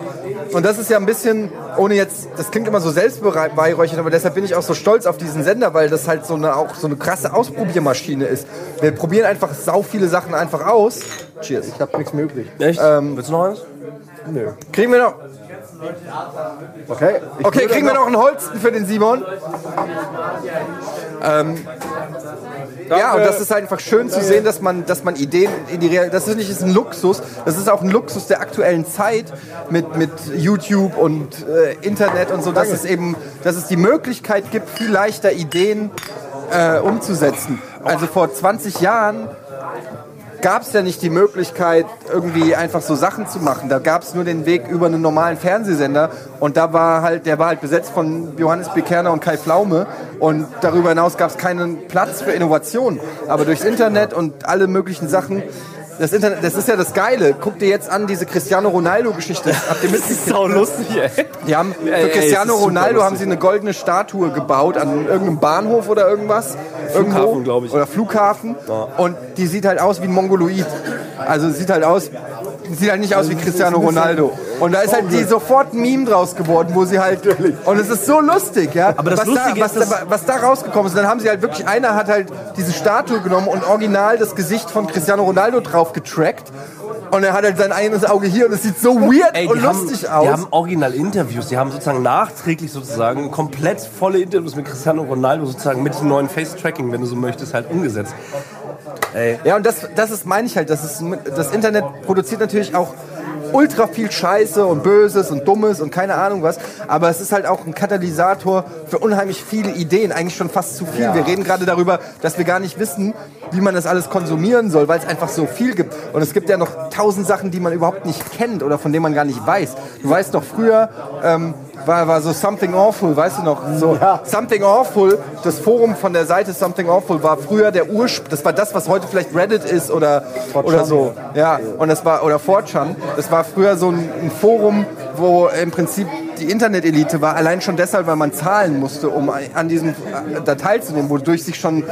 Speaker 1: Und das ist ja ein bisschen, ohne jetzt, das klingt immer so selbstbeweihräuchert, aber deshalb bin ich auch so stolz auf diesen Sender, weil das halt so eine, auch so eine krasse Ausprobiermaschine ist. Wir probieren einfach sau viele Sachen einfach aus. Cheers.
Speaker 2: Ich habe nichts möglich.
Speaker 3: Echt?
Speaker 1: Ähm,
Speaker 3: Willst du noch eins?
Speaker 2: Nö.
Speaker 1: Kriegen wir noch,
Speaker 2: Okay.
Speaker 1: Okay, kriegen wir noch einen Holsten für den Simon? Ähm, ja, und das ist einfach schön zu sehen, dass man, dass man Ideen in die Realität, das ist nicht ist ein Luxus, das ist auch ein Luxus der aktuellen Zeit mit, mit YouTube und äh, Internet und so, dass es eben, dass es die Möglichkeit gibt, viel leichter Ideen äh, umzusetzen. Also vor 20 Jahren gab es ja nicht die Möglichkeit, irgendwie einfach so Sachen zu machen. Da gab es nur den Weg über einen normalen Fernsehsender und da war halt, der war halt besetzt von Johannes B. Kerner und Kai Pflaume und darüber hinaus gab es keinen Platz für Innovation. Aber durchs Internet und alle möglichen Sachen, das Internet, das ist ja das Geile. Guck dir jetzt an diese Cristiano Ronaldo-Geschichte. Habt ihr mitgekriegt?
Speaker 3: Sau lustig, ey.
Speaker 1: Die haben,
Speaker 3: Ey,
Speaker 1: für
Speaker 3: ey,
Speaker 1: Cristiano
Speaker 3: ist super
Speaker 1: Ronaldo haben sie eine goldene Statue gebaut an irgendeinem Bahnhof oder irgendwas.
Speaker 3: Flughafen,
Speaker 1: Irgendwo.
Speaker 3: glaub ich.
Speaker 1: Oder Flughafen. Und die sieht halt aus wie ein Mongoloid. Also sieht halt aus, sieht halt nicht aus wie Cristiano Ronaldo. Und da ist halt die sofort ein Meme draus geworden, wo sie halt. Und es ist so lustig, ja.
Speaker 3: Aber das
Speaker 1: was,
Speaker 3: Lustige
Speaker 1: da, was,
Speaker 3: ist,
Speaker 1: da, was da rausgekommen ist. Und dann haben sie halt wirklich, einer hat halt diese Statue genommen und original das Gesicht von Cristiano Ronaldo drauf getrackt. Und er hat halt sein eigenes Auge hier und es sieht so weird
Speaker 3: Ey,
Speaker 1: und
Speaker 3: haben,
Speaker 1: lustig aus.
Speaker 3: die haben original Interviews, die haben sozusagen nachträglich sozusagen komplett volle Interviews mit Cristiano Ronaldo sozusagen mit dem neuen Face-Tracking, wenn du so möchtest, halt umgesetzt. Ey,
Speaker 1: Ja, und das, das ist, meine ich halt, das, ist, das Internet produziert natürlich auch ultra viel Scheiße und Böses und Dummes und keine Ahnung was. Aber es ist halt auch ein Katalysator für unheimlich viele Ideen. Eigentlich schon fast zu viel. Wir reden gerade darüber, dass wir gar nicht wissen, wie man das alles konsumieren soll, weil es einfach so viel gibt. Und es gibt ja noch tausend Sachen, die man überhaupt nicht kennt oder von denen man gar nicht weiß. Du weißt doch, früher ähm, war, war so Something Awful, weißt du noch? So
Speaker 2: Ja.
Speaker 1: Something Awful, das Forum von der Seite Something Awful war früher der Ursprung, das war das, was heute vielleicht Reddit ist oder, oder so. Ja, und das war, oder 4chan, das war früher so ein, ein Forum, wo im Prinzip die Internetelite war, allein schon deshalb, weil man zahlen musste, um an diesem äh, da teilzunehmen, wodurch sich schon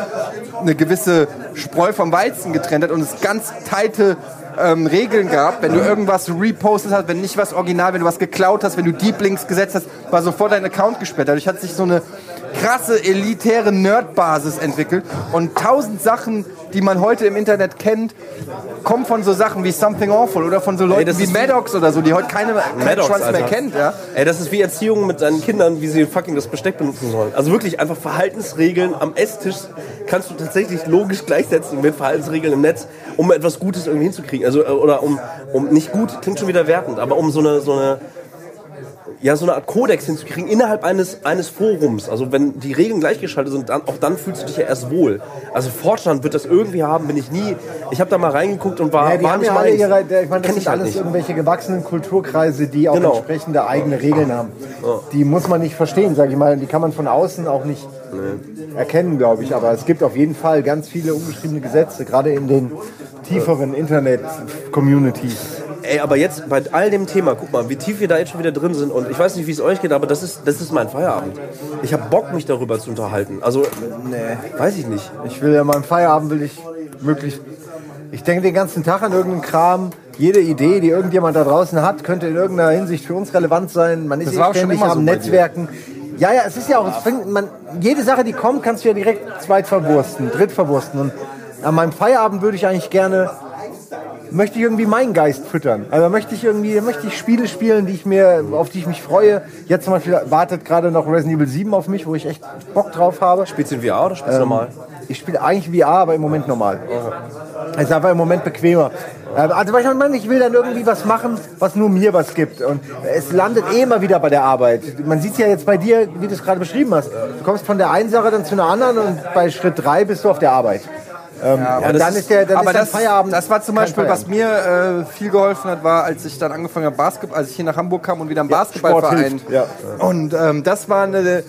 Speaker 1: eine gewisse Spreu vom Weizen getrennt hat und es ganz teite ähm, Regeln gab, wenn du irgendwas repostet hast, wenn nicht was original, wenn du was geklaut hast, wenn du Deep Links gesetzt hast, war sofort dein Account gesperrt. Dadurch hat sich so eine krasse elitäre Nerdbasis entwickelt und tausend Sachen, die man heute im Internet kennt, kommen von so Sachen wie Something Awful oder von so Leuten
Speaker 3: das
Speaker 1: wie
Speaker 3: ist wie-
Speaker 1: Maddox oder so, die heute keine, keinen
Speaker 3: Maddox,
Speaker 1: Schwanz mehr kennt. Ja?
Speaker 3: Ey, das ist wie Erziehung mit seinen Kindern, wie sie fucking das Besteck benutzen sollen. Also wirklich einfach Verhaltensregeln am Esstisch kannst du tatsächlich logisch gleichsetzen mit Verhaltensregeln im Netz, um etwas Gutes irgendwie hinzukriegen. Also, äh, oder um, um nicht gut, klingt schon wieder wertend, aber um so eine, so eine, ja, so eine Art Kodex hinzukriegen innerhalb eines, eines Forums. Also wenn die Regeln gleichgeschaltet sind, dann, auch dann fühlst du dich ja erst wohl. Also Fortschritt wird das irgendwie haben, bin ich nie. Ich habe da mal reingeguckt und war,
Speaker 2: Ja, die
Speaker 3: war
Speaker 2: haben
Speaker 3: nicht
Speaker 2: ja alle
Speaker 3: meins.
Speaker 2: ihre, ich meine, das
Speaker 3: Kenn
Speaker 2: sind
Speaker 3: halt
Speaker 2: alles
Speaker 3: nicht.
Speaker 2: irgendwelche gewachsenen Kulturkreise, die auch
Speaker 3: Genau.
Speaker 2: entsprechende eigene Regeln haben. Die muss man nicht verstehen, sage ich mal. Die kann man von außen auch nicht erkennen, glaube ich. Aber es gibt auf jeden Fall ganz viele ungeschriebene Gesetze, gerade in den tieferen Internet-Communities.
Speaker 3: Ey, aber jetzt bei all dem Thema, guck mal, wie tief wir da jetzt schon wieder drin sind. Und ich weiß nicht, wie es euch geht, aber das ist, das ist mein Feierabend. Ich habe Bock, mich darüber zu unterhalten. Also, nee, weiß ich nicht.
Speaker 2: Ich will ja mal im Feierabend will ich möglichst. Ich denke den ganzen Tag an irgendeinen Kram. Jede Idee, die irgendjemand da draußen hat, könnte in irgendeiner Hinsicht für uns relevant sein. Man ist
Speaker 1: Das
Speaker 2: eh
Speaker 1: war auch schon
Speaker 2: ständig
Speaker 1: immer
Speaker 2: am
Speaker 1: so bei dir.
Speaker 2: Ja, ja, es ist ja auch, fängt, man, jede Sache, die kommt, kannst du ja direkt zweit verwursten, dritt verwursten. Und an meinem Feierabend würde ich eigentlich gerne, möchte ich irgendwie meinen Geist füttern. Also möchte ich irgendwie, möchte ich Spiele spielen, die ich mir, auf die ich mich freue. Jetzt zum Beispiel wartet gerade noch Resident Evil 7 auf mich, wo ich echt Bock drauf habe.
Speaker 3: Spielst du in VR oder spielst du normal?
Speaker 2: Ich spiele eigentlich VR, aber im Moment normal. Es ist einfach im Moment bequemer. Äh, Also weil ich meine, ich will dann irgendwie was machen, was nur mir was gibt. Und es landet eh immer wieder bei der Arbeit. Man sieht ja jetzt bei dir, wie du es gerade beschrieben hast. Du kommst von der einen Sache dann zu einer anderen und bei Schritt drei bist du auf der Arbeit. Ähm, und
Speaker 3: das
Speaker 2: dann
Speaker 3: ist-
Speaker 2: der dann
Speaker 1: aber
Speaker 2: ist
Speaker 1: das,
Speaker 2: Feierabend.
Speaker 1: das war zum Beispiel, was mir äh, viel geholfen hat, war, als ich dann angefangen habe, Basketball, als ich hier nach Hamburg kam und wieder im Basketballverein.
Speaker 2: ja.
Speaker 1: Und ähm, das war eine,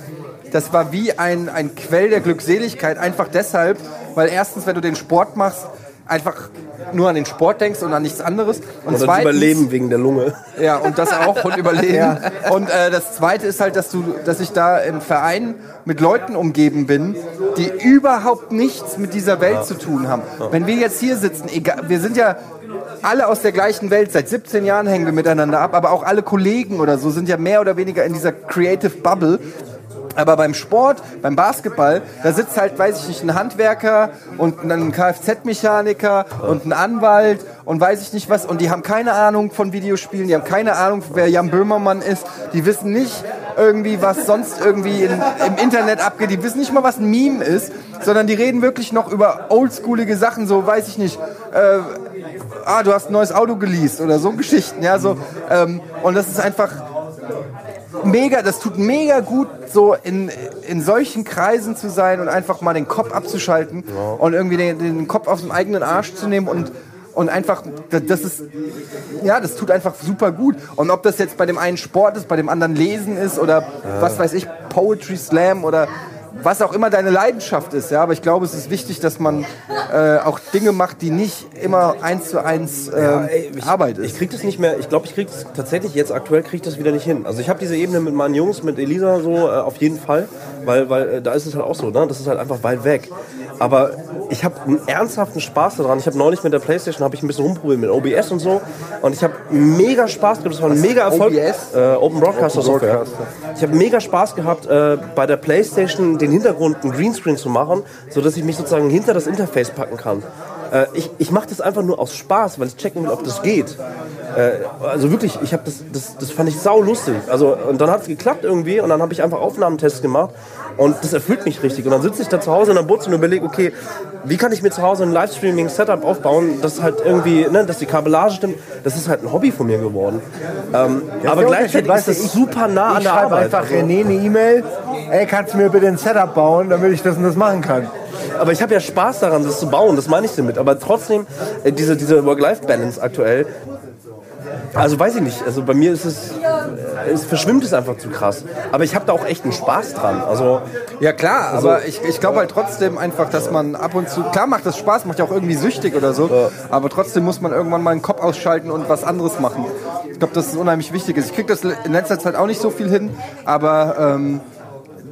Speaker 1: das war wie ein, ein Quell der Glückseligkeit, einfach deshalb, weil erstens, wenn du den Sport machst, einfach nur an den Sport denkst und an nichts anderes. Und
Speaker 3: das
Speaker 1: zweitens,
Speaker 3: Überleben wegen der Lunge.
Speaker 1: ja, und das auch und überleben. Und äh, das Zweite ist halt, dass du, dass ich da im Verein mit Leuten umgeben bin, die überhaupt nichts mit dieser Welt zu tun haben. Wenn wir jetzt hier sitzen, egal, wir sind ja alle aus der gleichen Welt. Seit 17 Jahren hängen wir miteinander ab, aber auch alle Kollegen oder so sind ja mehr oder weniger in dieser Creative Bubble. Aber beim Sport, beim Basketball, da sitzt halt, weiß ich nicht, ein Handwerker und ein Kfz-Mechaniker und ein Anwalt und weiß ich nicht was. Und die haben keine Ahnung von Videospielen, die haben keine Ahnung, wer Jan Böhmermann ist. Die wissen nicht irgendwie, was sonst irgendwie in, im Internet abgeht. Die wissen nicht mal, was ein Meme ist, sondern die reden wirklich noch über oldschoolige Sachen, so weiß ich nicht. Äh, ah, du hast ein neues Auto geleast oder so Geschichten, ja, so. Ähm, und das ist einfach mega, das tut mega gut, so in, in solchen Kreisen zu sein und einfach mal den Kopf abzuschalten und irgendwie den, den Kopf aus dem eigenen Arsch zu nehmen und und einfach, das das ist, ja, das tut einfach super gut. Und ob das jetzt bei dem einen Sport ist, bei dem anderen Lesen ist oder was weiß ich, Poetry Slam oder was auch immer deine Leidenschaft ist, ja. Aber ich glaube, es ist wichtig, dass man äh, auch Dinge macht, die nicht immer eins zu eins äh,
Speaker 3: ey, ich,
Speaker 1: Arbeit ist.
Speaker 3: Ich krieg das nicht mehr, ich glaube, ich krieg das tatsächlich jetzt aktuell krieg ich das wieder nicht hin. Also ich habe diese Ebene mit meinen Jungs, mit Elisa so äh, auf jeden Fall, weil, weil äh, da ist es halt auch so, ne? das ist halt einfach weit weg. Aber ich habe einen ernsthaften Spaß daran. Ich habe neulich mit der Playstation habe ich ein bisschen rumprobiert mit OBS und so und ich habe mega Spaß gehabt. Das war ein mega Erfolg.
Speaker 1: OBS?
Speaker 3: Äh, Open Broadcaster Software. Ich habe mega Spaß gehabt, äh, bei der Playstation den Hintergrund einen Greenscreen zu machen, so dass ich mich sozusagen hinter das Interface packen kann. Äh, ich ich mache das einfach nur aus Spaß, weil ich checken will, ob das geht. Äh, also wirklich, ich habe das, das, das fand ich sau lustig. Also und dann hat es geklappt irgendwie und dann habe ich einfach Aufnahmetests gemacht und das erfüllt mich richtig. Und dann sitze ich da zu Hause in der Butze und überlege, okay, wie kann ich mir zu Hause ein Livestreaming-Setup aufbauen, das halt irgendwie, ne, dass die Kabellage stimmt. Das ist halt ein Hobby von mir geworden. Ähm, aber
Speaker 2: der
Speaker 3: gleichzeitig ist das super nah an
Speaker 2: ich
Speaker 3: der
Speaker 2: schreibe
Speaker 3: Arbeit.
Speaker 2: einfach
Speaker 3: Also-
Speaker 2: René eine E-Mail. Ey, kannst du mir bitte ein Setup bauen, damit ich das und das machen kann?
Speaker 3: Aber ich habe ja Spaß daran, das zu bauen, das meine ich damit. Aber trotzdem, äh, diese, diese Work-Life-Balance aktuell, also weiß ich nicht, also bei mir ist es, äh, es verschwimmt es einfach zu krass. Aber ich habe da auch echt einen Spaß dran. Also
Speaker 1: Ja klar, aber ich, ich glaube halt trotzdem einfach, dass man ab und zu, klar macht das Spaß, macht ja auch irgendwie süchtig oder so, aber trotzdem muss man irgendwann mal den Kopf ausschalten und was anderes machen. Ich glaube, das ist unheimlich wichtig. Ich kriege das in letzter Zeit auch nicht so viel hin, aber ähm,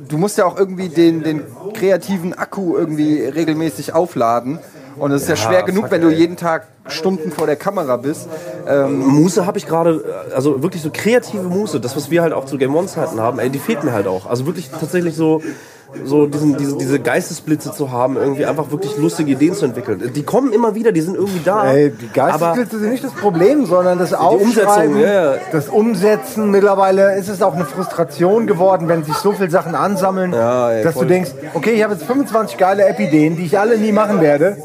Speaker 1: du musst ja auch irgendwie den, den kreativen Akku irgendwie regelmäßig aufladen. Und es ist ja, schwer genug, wenn du jeden Tag Stunden vor der Kamera bist.
Speaker 3: Muße habe ich gerade, äh, also wirklich so kreative Muße, das was wir halt auch zu Game One Zeiten haben, ey, die fehlt mir halt auch. Also wirklich tatsächlich so so diesen, diese, diese Geistesblitze zu haben, irgendwie einfach wirklich lustige Ideen zu entwickeln. Die kommen immer wieder, die sind irgendwie da.
Speaker 2: Ey, die Geistesblitze sind nicht das Problem, sondern das Aufschreiben,
Speaker 3: ja, ja.
Speaker 2: das Umsetzen. Mittlerweile ist es auch eine Frustration geworden, wenn sich so viele Sachen ansammeln,
Speaker 3: Ja, ey,
Speaker 2: dass
Speaker 3: voll.
Speaker 2: du denkst, okay, ich habe jetzt 25 geile App-Ideen, die ich alle nie machen werde.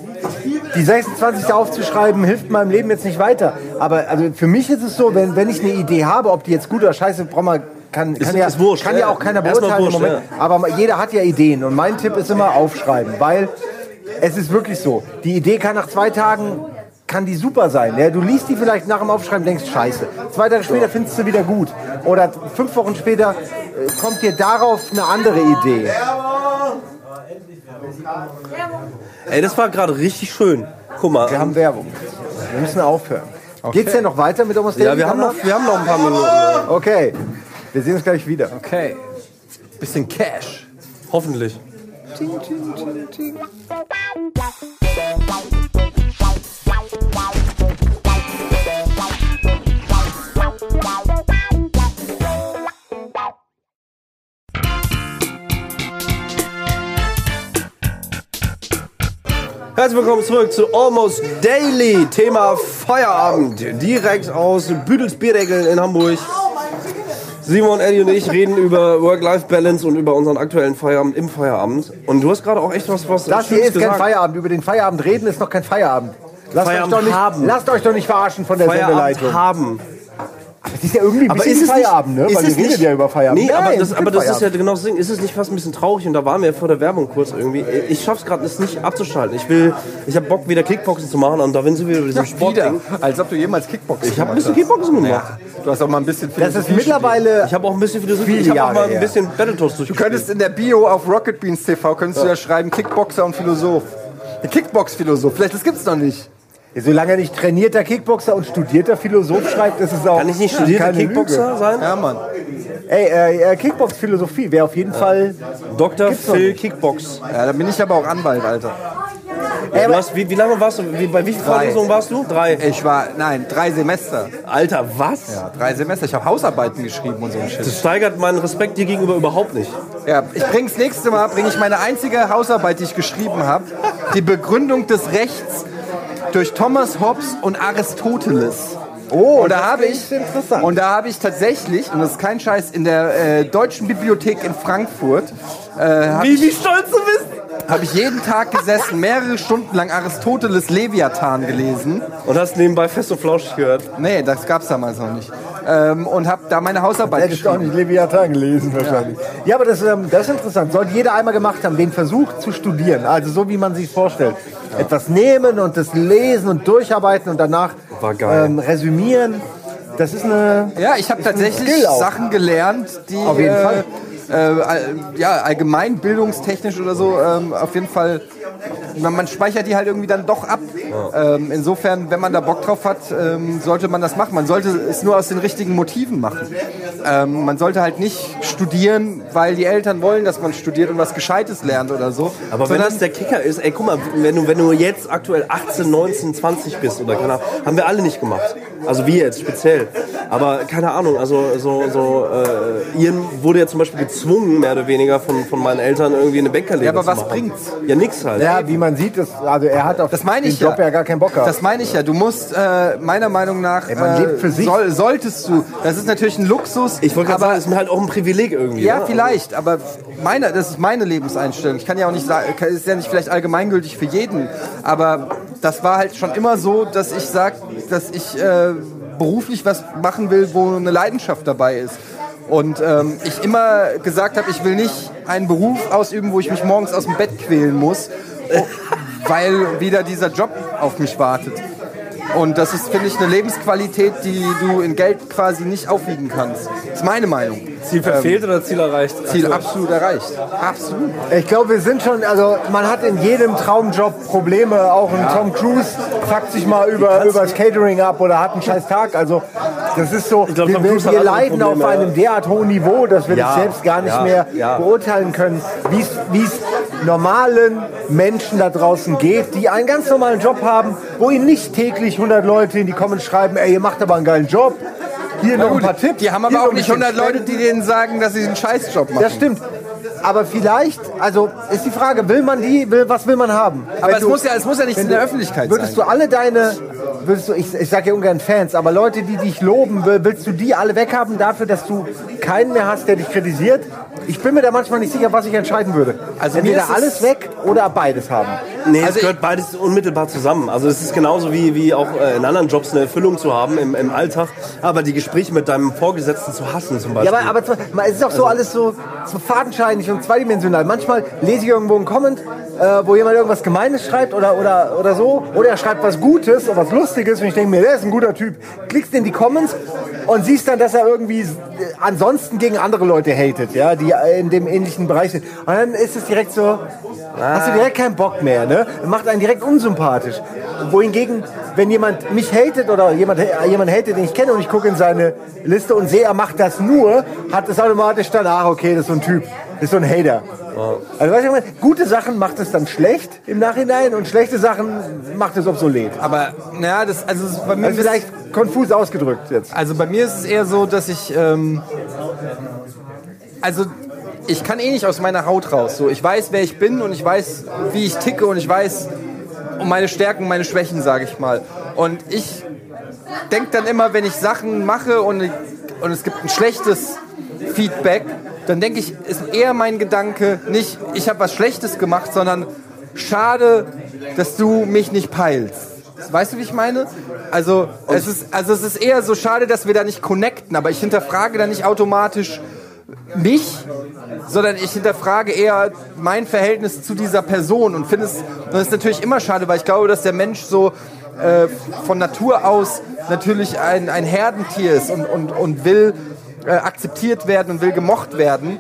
Speaker 2: Die 26. aufzuschreiben, hilft meinem Leben jetzt nicht weiter. Aber also für mich ist es so, wenn, wenn ich eine Idee habe, ob die jetzt gut oder scheiße, braucht man kann, kann, ja,
Speaker 3: ist wurscht,
Speaker 2: kann
Speaker 3: ja.
Speaker 2: ja auch keiner
Speaker 3: Erstmal
Speaker 2: beurteilen im
Speaker 3: wurscht,
Speaker 2: Moment. Aber jeder hat ja Ideen. Und mein Tipp ist immer aufschreiben, weil es ist wirklich so. Die Idee kann nach zwei Tagen kann die super sein. Ja, du liest die vielleicht nach dem Aufschreiben, denkst scheiße. Zwei Tage später findest du wieder gut. Oder fünf Wochen später äh, kommt dir darauf eine andere Idee.
Speaker 3: ey, das war gerade richtig schön. Guck mal.
Speaker 2: Wir haben Werbung. Wir müssen aufhören. Geht's denn noch weiter mit Almost
Speaker 3: ja,
Speaker 2: Daily
Speaker 3: wir haben, noch, wir haben noch ein paar Minuten.
Speaker 2: Okay. Wir sehen uns gleich wieder.
Speaker 1: Okay. Bisschen Cash.
Speaker 3: Hoffentlich. Herzlich willkommen zurück zu Almost Daily, Thema Feierabend, direkt aus Büdels Bierdeckel in Hamburg. Simon, Eddie und ich reden über Work-Life-Balance und über unseren aktuellen Feierabend im Feierabend. Und du hast gerade auch echt was, was
Speaker 2: Das hier ist kein
Speaker 3: gesagt.
Speaker 2: Feierabend. Über den Feierabend reden ist noch kein Feierabend. Lasst,
Speaker 3: Feierabend
Speaker 2: euch, doch nicht,
Speaker 3: haben.
Speaker 2: lasst euch doch nicht verarschen von der
Speaker 3: Feierabend
Speaker 2: Sendeleitung.
Speaker 3: haben.
Speaker 2: Es ist ja irgendwie ein
Speaker 3: Aber
Speaker 2: bisschen Feierabend,
Speaker 3: nicht,
Speaker 2: ne?
Speaker 3: Ist
Speaker 2: Weil redet
Speaker 3: nicht,
Speaker 2: ja über Feierabend.
Speaker 3: Nee, aber
Speaker 2: Nein,
Speaker 3: das,
Speaker 2: es
Speaker 3: aber das ist ja genau das Ding. Ist es nicht fast ein bisschen traurig? Und da waren wir vor der Werbung kurz irgendwie. Ich schaff's gerade, es nicht abzuschalten. Ich will, ich habe Bock, wieder Kickboxen zu machen. Und da sind wir wieder bei diesem Sportding.
Speaker 1: Als ob du jemals Kickboxen
Speaker 3: Ich habe ein bisschen Kickboxen gemacht.
Speaker 1: Du hast auch mal ein bisschen
Speaker 2: Das
Speaker 1: Philosophie
Speaker 2: ist mittlerweile.
Speaker 3: Ich habe auch ein bisschen Philosophie. Ich habe auch mal ein bisschen Battletoads
Speaker 1: Du
Speaker 3: durchgespielt.
Speaker 1: könntest in der Bio auf Rocket Beans TV könntest du ja schreiben Kickboxer und Philosoph. Kickbox-Philosoph, vielleicht das gibt's noch nicht.
Speaker 2: Solange er nicht trainierter Kickboxer und studierter Philosoph schreibt, ist es auch.
Speaker 3: Kann ich nicht studierter Kickboxer sein?
Speaker 1: Ja, Mann.
Speaker 2: Lüge. Ey, äh, äh, Kickbox-Philosophie wäre auf jeden Fall.
Speaker 3: Dr. Phil. Kickbox.
Speaker 1: Ja, da bin ich aber auch Anwalt, Alter.
Speaker 2: Ey,
Speaker 3: Du hast, wie, wie lange warst du? Wie, bei wie vielen Vorlesungen warst du? Drei.
Speaker 1: Ich war, nein, drei Semester.
Speaker 3: Alter, was?
Speaker 1: Ja, drei Semester. Ich habe Hausarbeiten geschrieben und so ein Shit.
Speaker 3: Das steigert meinen Respekt dir gegenüber überhaupt nicht.
Speaker 1: Ja, ich bring's nächste Mal, bringe ich meine einzige Hausarbeit, die ich geschrieben habe. Die Begründung des Rechts durch Thomas Hobbes und Aristoteles.
Speaker 2: Oh,
Speaker 1: Und da habe ich
Speaker 2: interessant.
Speaker 1: und da habe ich tatsächlich und das ist kein Scheiß in der äh, deutschen Bibliothek in Frankfurt äh, habe
Speaker 3: Wie,
Speaker 1: ich,
Speaker 3: wie stolz du bist!
Speaker 1: hab ich jeden Tag gesessen, mehrere Stunden lang Aristoteles Leviathan gelesen.
Speaker 3: Und hast nebenbei fest und flauschig gehört.
Speaker 1: Nee, das gab's damals noch nicht. Ähm, und habe da meine Hausarbeit
Speaker 2: Hätte ich auch
Speaker 1: geschrieben.
Speaker 2: nicht Leviathan gelesen wahrscheinlich. Ja, aber das, ähm, das ist interessant. Sollte jeder einmal gemacht haben, den Versuch zu studieren. Also so, wie man sich vorstellt. Etwas nehmen und das lesen und durcharbeiten und danach
Speaker 3: War geil.
Speaker 2: Ähm, resümieren. Das ist eine...
Speaker 1: Ja, ich habe tatsächlich. Sachen gelernt, die
Speaker 2: Auf jeden
Speaker 1: äh,
Speaker 2: Fall.
Speaker 1: Äh, all- ja, allgemein bildungstechnisch oder so ähm, auf jeden Fall. Man, man speichert die halt irgendwie dann doch ab. Ähm, insofern, wenn man da Bock drauf hat, ähm, sollte man das machen. Man sollte es nur aus den richtigen Motiven machen. Ähm, man sollte halt nicht studieren, weil die Eltern wollen, dass man studiert und was Gescheites lernt oder so.
Speaker 3: Aber wenn das der Kicker ist, ey, guck mal, wenn du, wenn du jetzt aktuell 18, 19, 20 bist oder keine Ahnung, haben wir alle nicht gemacht. Also wir jetzt speziell. Aber keine Ahnung, also so, so äh, Ian wurde ja zum Beispiel gezwungen, mehr oder weniger von, von meinen Eltern irgendwie eine Bäckerlehre
Speaker 1: Ja, aber
Speaker 3: zu
Speaker 1: was
Speaker 3: machen.
Speaker 1: bringt's?
Speaker 3: Ja, nix halt.
Speaker 1: Weil
Speaker 2: Ja, wie man sieht, das, also er hat auf
Speaker 1: Das meine
Speaker 2: den
Speaker 1: ich
Speaker 2: Job
Speaker 1: ja.
Speaker 2: ja. gar keinen Bock gehabt.
Speaker 1: Das meine ich ja. Du musst äh, meiner Meinung nach
Speaker 2: Ey, man
Speaker 1: äh,
Speaker 2: lebt für sich.
Speaker 1: Soll, solltest du. Das ist natürlich ein Luxus.
Speaker 3: Ich wollte gerade
Speaker 1: aber
Speaker 3: sagen, ist mir halt auch ein Privileg irgendwie.
Speaker 1: ja,
Speaker 3: ne?
Speaker 1: vielleicht, aber meine, das ist meine Lebenseinstellung. Ich kann ja auch nicht sagen, ist ja nicht vielleicht allgemeingültig für jeden, aber das war halt schon immer so, dass ich sage, dass ich äh, beruflich was machen will, wo eine Leidenschaft dabei ist. Und ähm, ich immer gesagt habe, ich will nicht einen Beruf ausüben, wo ich mich morgens aus dem Bett quälen muss, oh, weil wieder dieser Job auf mich wartet. Und das ist, finde ich, eine Lebensqualität, die du in Geld quasi nicht aufwiegen kannst. Das ist meine Meinung.
Speaker 3: Ziel verfehlt oder Ziel erreicht?
Speaker 1: Ziel absolut erreicht. Absolut.
Speaker 2: Ich glaube, wir sind schon, also man hat in jedem Traumjob Probleme. Auch ein Tom Cruise fuckt sich mal über, über das Catering ab oder hat einen scheiß Tag. Also das ist so,
Speaker 3: glaub,
Speaker 2: wir, wir, wir leiden auf einem derart hohen Niveau, dass wir
Speaker 3: Ja,
Speaker 2: das selbst gar nicht
Speaker 3: ja,
Speaker 2: mehr
Speaker 3: ja.
Speaker 2: beurteilen können, wie es- normalen Menschen da draußen geht, die einen ganz normalen Job haben, wo ihnen nicht täglich 100 Leute in die Comments schreiben, ey, ihr macht aber einen geilen Job. Hier noch ein paar Tipps.
Speaker 1: Die haben aber auch nicht
Speaker 2: bisschen
Speaker 1: 100 Leute, die denen sagen, dass sie einen Scheißjob machen.
Speaker 2: Das stimmt. Aber vielleicht, also ist die Frage, will man die, will, was will man haben?
Speaker 1: Aber es
Speaker 2: du-
Speaker 1: muss ja, es muss ja nicht in der Öffentlichkeit
Speaker 2: Würdest
Speaker 1: sein.
Speaker 2: du alle deine, würdest du, ich, ich sage ja ungern Fans, aber Leute, die dich loben, will- willst du die alle weghaben dafür, dass du keinen mehr hast, der dich kritisiert? Ich bin mir da manchmal nicht sicher, was ich entscheiden würde.
Speaker 1: Also
Speaker 2: Also
Speaker 1: mir
Speaker 2: entweder alles weg oder beides haben.
Speaker 3: Nee,
Speaker 1: Also
Speaker 3: es gehört beides unmittelbar zusammen. Also es ist genauso wie, wie auch äh, in anderen Jobs eine Erfüllung zu haben im, im Alltag, aber die Gespräche mit deinem Vorgesetzten zu hassen zum Beispiel.
Speaker 2: Ja, aber, aber es ist auch so alles so, so fadenscheinig und zweidimensional. Manchmal lese ich irgendwo einen Comment, äh, wo jemand irgendwas Gemeines schreibt oder, oder, oder so. Oder er schreibt was Gutes oder was Lustiges und ich denke mir, der ist ein guter Typ. Klickst in die Comments und siehst dann, dass er irgendwie äh, ansonsten gegen andere Leute hatet, ja, die äh, in dem ähnlichen Bereich sind. Und dann ist es direkt so, hast du direkt keinen Bock mehr, ne? Macht einen direkt unsympathisch. Wohingegen, wenn jemand mich hatet oder jemand, jemand hatet, den ich kenne und ich gucke in seine Liste und sehe, er macht das nur, hat es automatisch dann, ach okay, das ist so ein Typ, das ist so ein Hater. Also weißt du, gute Sachen macht es dann schlecht im Nachhinein und schlechte Sachen macht es obsolet.
Speaker 1: Aber naja, das, also ist bei mir
Speaker 2: Also vielleicht konfus ausgedrückt jetzt.
Speaker 1: Also bei mir ist es eher so, dass ich, ähm, also ich kann eh nicht aus meiner Haut raus. So, ich weiß, wer ich bin und ich weiß, wie ich ticke und ich weiß um meine Stärken, meine Schwächen, sage ich mal. Und ich denke dann immer, wenn ich Sachen mache und, und es gibt ein schlechtes Feedback, dann denke ich, ist eher mein Gedanke nicht, ich habe was Schlechtes gemacht, sondern schade, dass du mich nicht peilst. Weißt du, wie ich meine? Also es, ist, also es ist eher so schade, dass wir da nicht connecten, aber ich hinterfrage da nicht automatisch mich, sondern ich hinterfrage eher mein Verhältnis zu dieser Person und finde es, das ist natürlich immer schade, weil ich glaube, dass der Mensch so äh, von Natur aus natürlich ein, ein Herdentier ist und, und, und will äh, akzeptiert werden und will gemocht werden,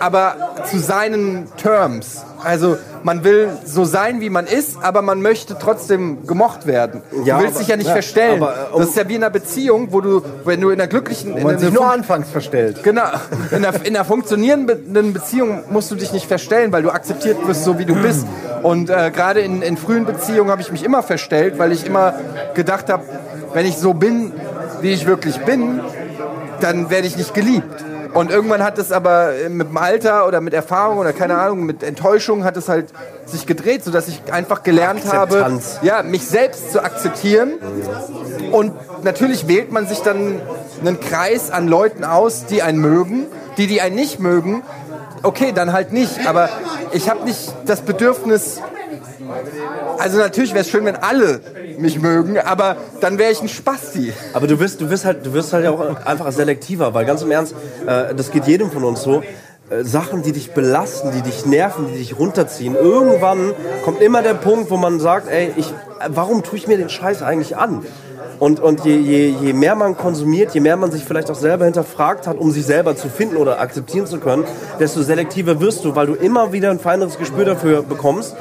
Speaker 1: aber zu seinen Terms. Also man will so sein, wie man ist, aber man möchte trotzdem gemocht werden.
Speaker 3: Ja,
Speaker 1: du willst
Speaker 3: aber-
Speaker 1: dich ja nicht
Speaker 3: ja,
Speaker 1: verstellen.
Speaker 3: aber, äh, um-
Speaker 1: das ist ja wie in einer Beziehung, wo du, wenn du in einer glücklichen, in
Speaker 2: Man sich nur anfangs verstellt.
Speaker 1: Genau. In einer, in einer funktionierenden Beziehung musst du dich nicht verstellen, weil du akzeptiert wirst, so wie du bist. Und äh, gerade in, in frühen Beziehungen habe ich mich immer verstellt, weil ich immer gedacht habe, wenn ich so bin, wie ich wirklich bin, dann werde ich nicht geliebt. Und irgendwann hat es aber mit dem Alter oder mit Erfahrung oder keine Ahnung, mit Enttäuschung hat es halt sich gedreht, sodass ich einfach gelernt habe,
Speaker 3: Akzeptanz.
Speaker 1: ja, mich selbst zu akzeptieren. Und natürlich wählt man sich dann einen Kreis an Leuten aus, die einen mögen, die, die einen nicht mögen. Okay, dann halt nicht. Aber ich habe nicht das Bedürfnis. Also natürlich wäre es schön, wenn alle mich mögen, aber dann wäre ich ein Spasti.
Speaker 3: Aber du wirst, du wirst halt, du wirst halt auch einfach selektiver, weil ganz im Ernst, äh, das geht jedem von uns so. Äh, Sachen, die dich belasten, die dich nerven, die dich runterziehen. Irgendwann kommt immer der Punkt, wo man sagt, ey, ich, äh, warum tue ich mir den Scheiß eigentlich an? Und, und je, je, je mehr man konsumiert, je mehr man sich vielleicht auch selber hinterfragt hat, um sich selber zu finden oder akzeptieren zu können, desto selektiver wirst du, weil du immer wieder ein feineres Gespür dafür bekommst.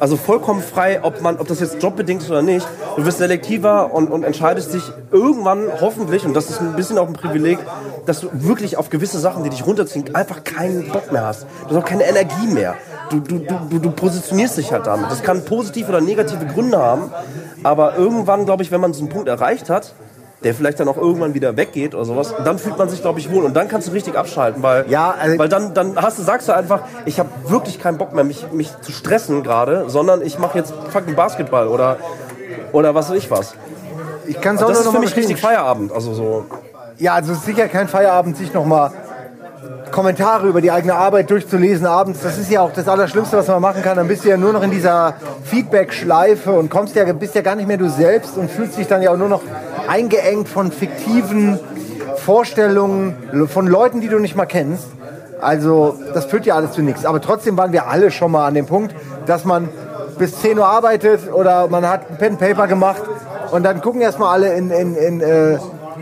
Speaker 3: Also vollkommen frei, ob, man, ob das jetzt jobbedingt ist oder nicht. Du wirst selektiver und, und entscheidest dich irgendwann hoffentlich, und das ist ein bisschen auch ein Privileg, dass du wirklich auf gewisse Sachen, die dich runterziehen, einfach keinen Bock mehr hast. Du hast auch keine Energie mehr. Du, du, du, du, positionierst dich halt damit. Das kann positive oder negative Gründe haben, aber irgendwann, glaube ich, wenn man so einen Punkt erreicht hat, der vielleicht dann auch irgendwann wieder weggeht oder sowas. Und dann fühlt man sich, glaube ich, wohl. Und dann kannst du richtig abschalten, weil,
Speaker 2: Ja, also-
Speaker 3: weil dann, dann hast du, sagst du einfach, ich habe wirklich keinen Bock mehr, mich, mich zu stressen gerade, sondern ich mache jetzt fucking Basketball oder, oder was weiß ich was.
Speaker 2: Ich kann es auch
Speaker 3: Das
Speaker 2: nur
Speaker 3: ist
Speaker 2: noch
Speaker 3: für mich richtig. Feierabend. Also so.
Speaker 2: Ja, also sicher kein Feierabend, sich nochmal Kommentare über die eigene Arbeit durchzulesen abends. Das ist ja auch das Allerschlimmste, was man machen kann. Dann bist du ja nur noch in dieser Feedback-Schleife und kommst ja, bist ja gar nicht mehr du selbst und fühlst dich dann ja auch nur noch eingeengt von fiktiven Vorstellungen von Leuten, die du nicht mal kennst. Also das führt ja alles zu nichts. Aber trotzdem waren wir alle schon mal an dem Punkt, dass man bis 10 Uhr arbeitet oder man hat ein Pen and Paper gemacht und dann gucken erstmal alle in, in, in, äh,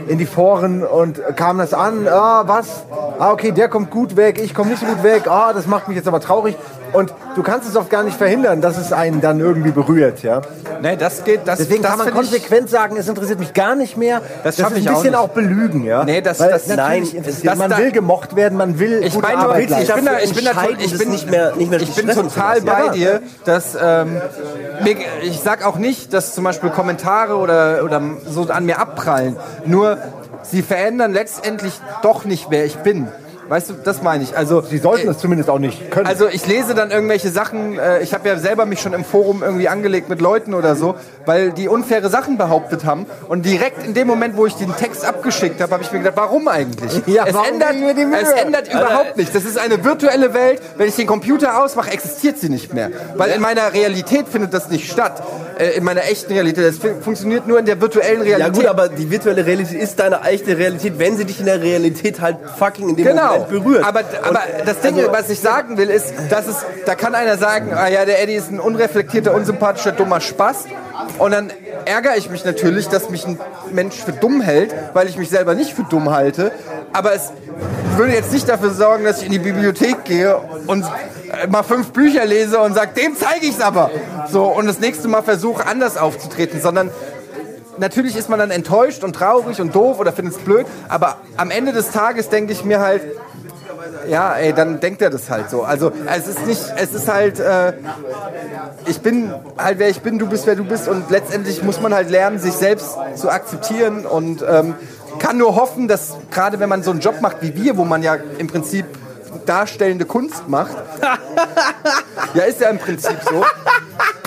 Speaker 2: in die Foren und kamen das an, ah, was? Ah, okay, der kommt gut weg, ich komme nicht so gut weg, ah, das macht mich jetzt aber traurig. Und du kannst es oft gar nicht verhindern, dass es einen dann irgendwie berührt, ja.
Speaker 1: Nee, das geht, das,
Speaker 2: Deswegen
Speaker 1: das
Speaker 2: kann man
Speaker 1: find ich-
Speaker 2: konsequent sagen, es interessiert mich gar nicht mehr.
Speaker 1: Das
Speaker 2: ist
Speaker 1: schaff
Speaker 2: ein
Speaker 1: auch
Speaker 2: bisschen
Speaker 1: nicht.
Speaker 2: auch belügen, ja.
Speaker 1: Nee, das-
Speaker 2: Weil
Speaker 1: das-
Speaker 3: nein,
Speaker 1: das-
Speaker 2: man will gemocht werden, man will
Speaker 1: Ich meine
Speaker 2: Arbeit
Speaker 1: ich bin da, ich bin da, ich
Speaker 3: das
Speaker 1: bin
Speaker 3: nicht mehr- nicht mehr
Speaker 1: ich bin total bei
Speaker 2: Ja.
Speaker 1: dir, dass ähm, ich sag auch nicht, dass zum Beispiel Kommentare oder oder so an mir abprallen. Nur sie verändern letztendlich doch nicht, wer ich bin. Weißt du, das meine ich. Also
Speaker 2: Sie sollten es zumindest auch nicht können.
Speaker 1: also ich lese dann irgendwelche Sachen, äh, ich habe ja selber mich schon im Forum irgendwie angelegt mit Leuten oder so, weil die unfaire Sachen behauptet haben und direkt in dem Moment, wo ich den Text abgeschickt habe, habe ich mir gedacht, warum eigentlich?
Speaker 2: Ja,
Speaker 1: es,
Speaker 2: warum
Speaker 1: ändert,
Speaker 2: wir die Mühe?
Speaker 1: es ändert überhaupt nichts. Das ist eine virtuelle Welt. Wenn ich den Computer ausmache, existiert sie nicht mehr. Weil in meiner Realität findet das nicht statt. Äh, in meiner echten Realität. Das fu- funktioniert nur in der virtuellen
Speaker 3: Ja
Speaker 1: Realität.
Speaker 3: gut, aber die virtuelle Realität ist deine echte Realität, wenn sie dich in der Realität halt fucking in dem
Speaker 1: Genau,
Speaker 3: Moment berührt.
Speaker 1: aber, aber das Ding,
Speaker 3: also-
Speaker 1: was ich sagen will, ist, dass es, da kann einer sagen, ah ja, der Eddie ist ein unreflektierter, unsympathischer, dummer Spaß. Und dann ärgere ich mich natürlich, dass mich ein Mensch für dumm hält, weil ich mich selber nicht für dumm halte. Aber es würde jetzt nicht dafür sorgen, dass ich in die Bibliothek gehe und äh, mal fünf Bücher lese und sage, dem zeige ich es aber. So, und das nächste Mal versuche, anders aufzutreten, sondern natürlich ist man dann enttäuscht und traurig und doof oder findet es blöd, aber am Ende des Tages denke ich mir halt, ja, ey, dann denkt er das halt so. Also es ist nicht, es ist halt, äh, ich bin halt wer ich bin, du bist wer du bist und letztendlich muss man halt lernen, sich selbst zu akzeptieren und ähm, kann nur hoffen, dass gerade wenn man so einen Job macht wie wir, wo man ja im Prinzip darstellende Kunst macht, ja ist ja im Prinzip so.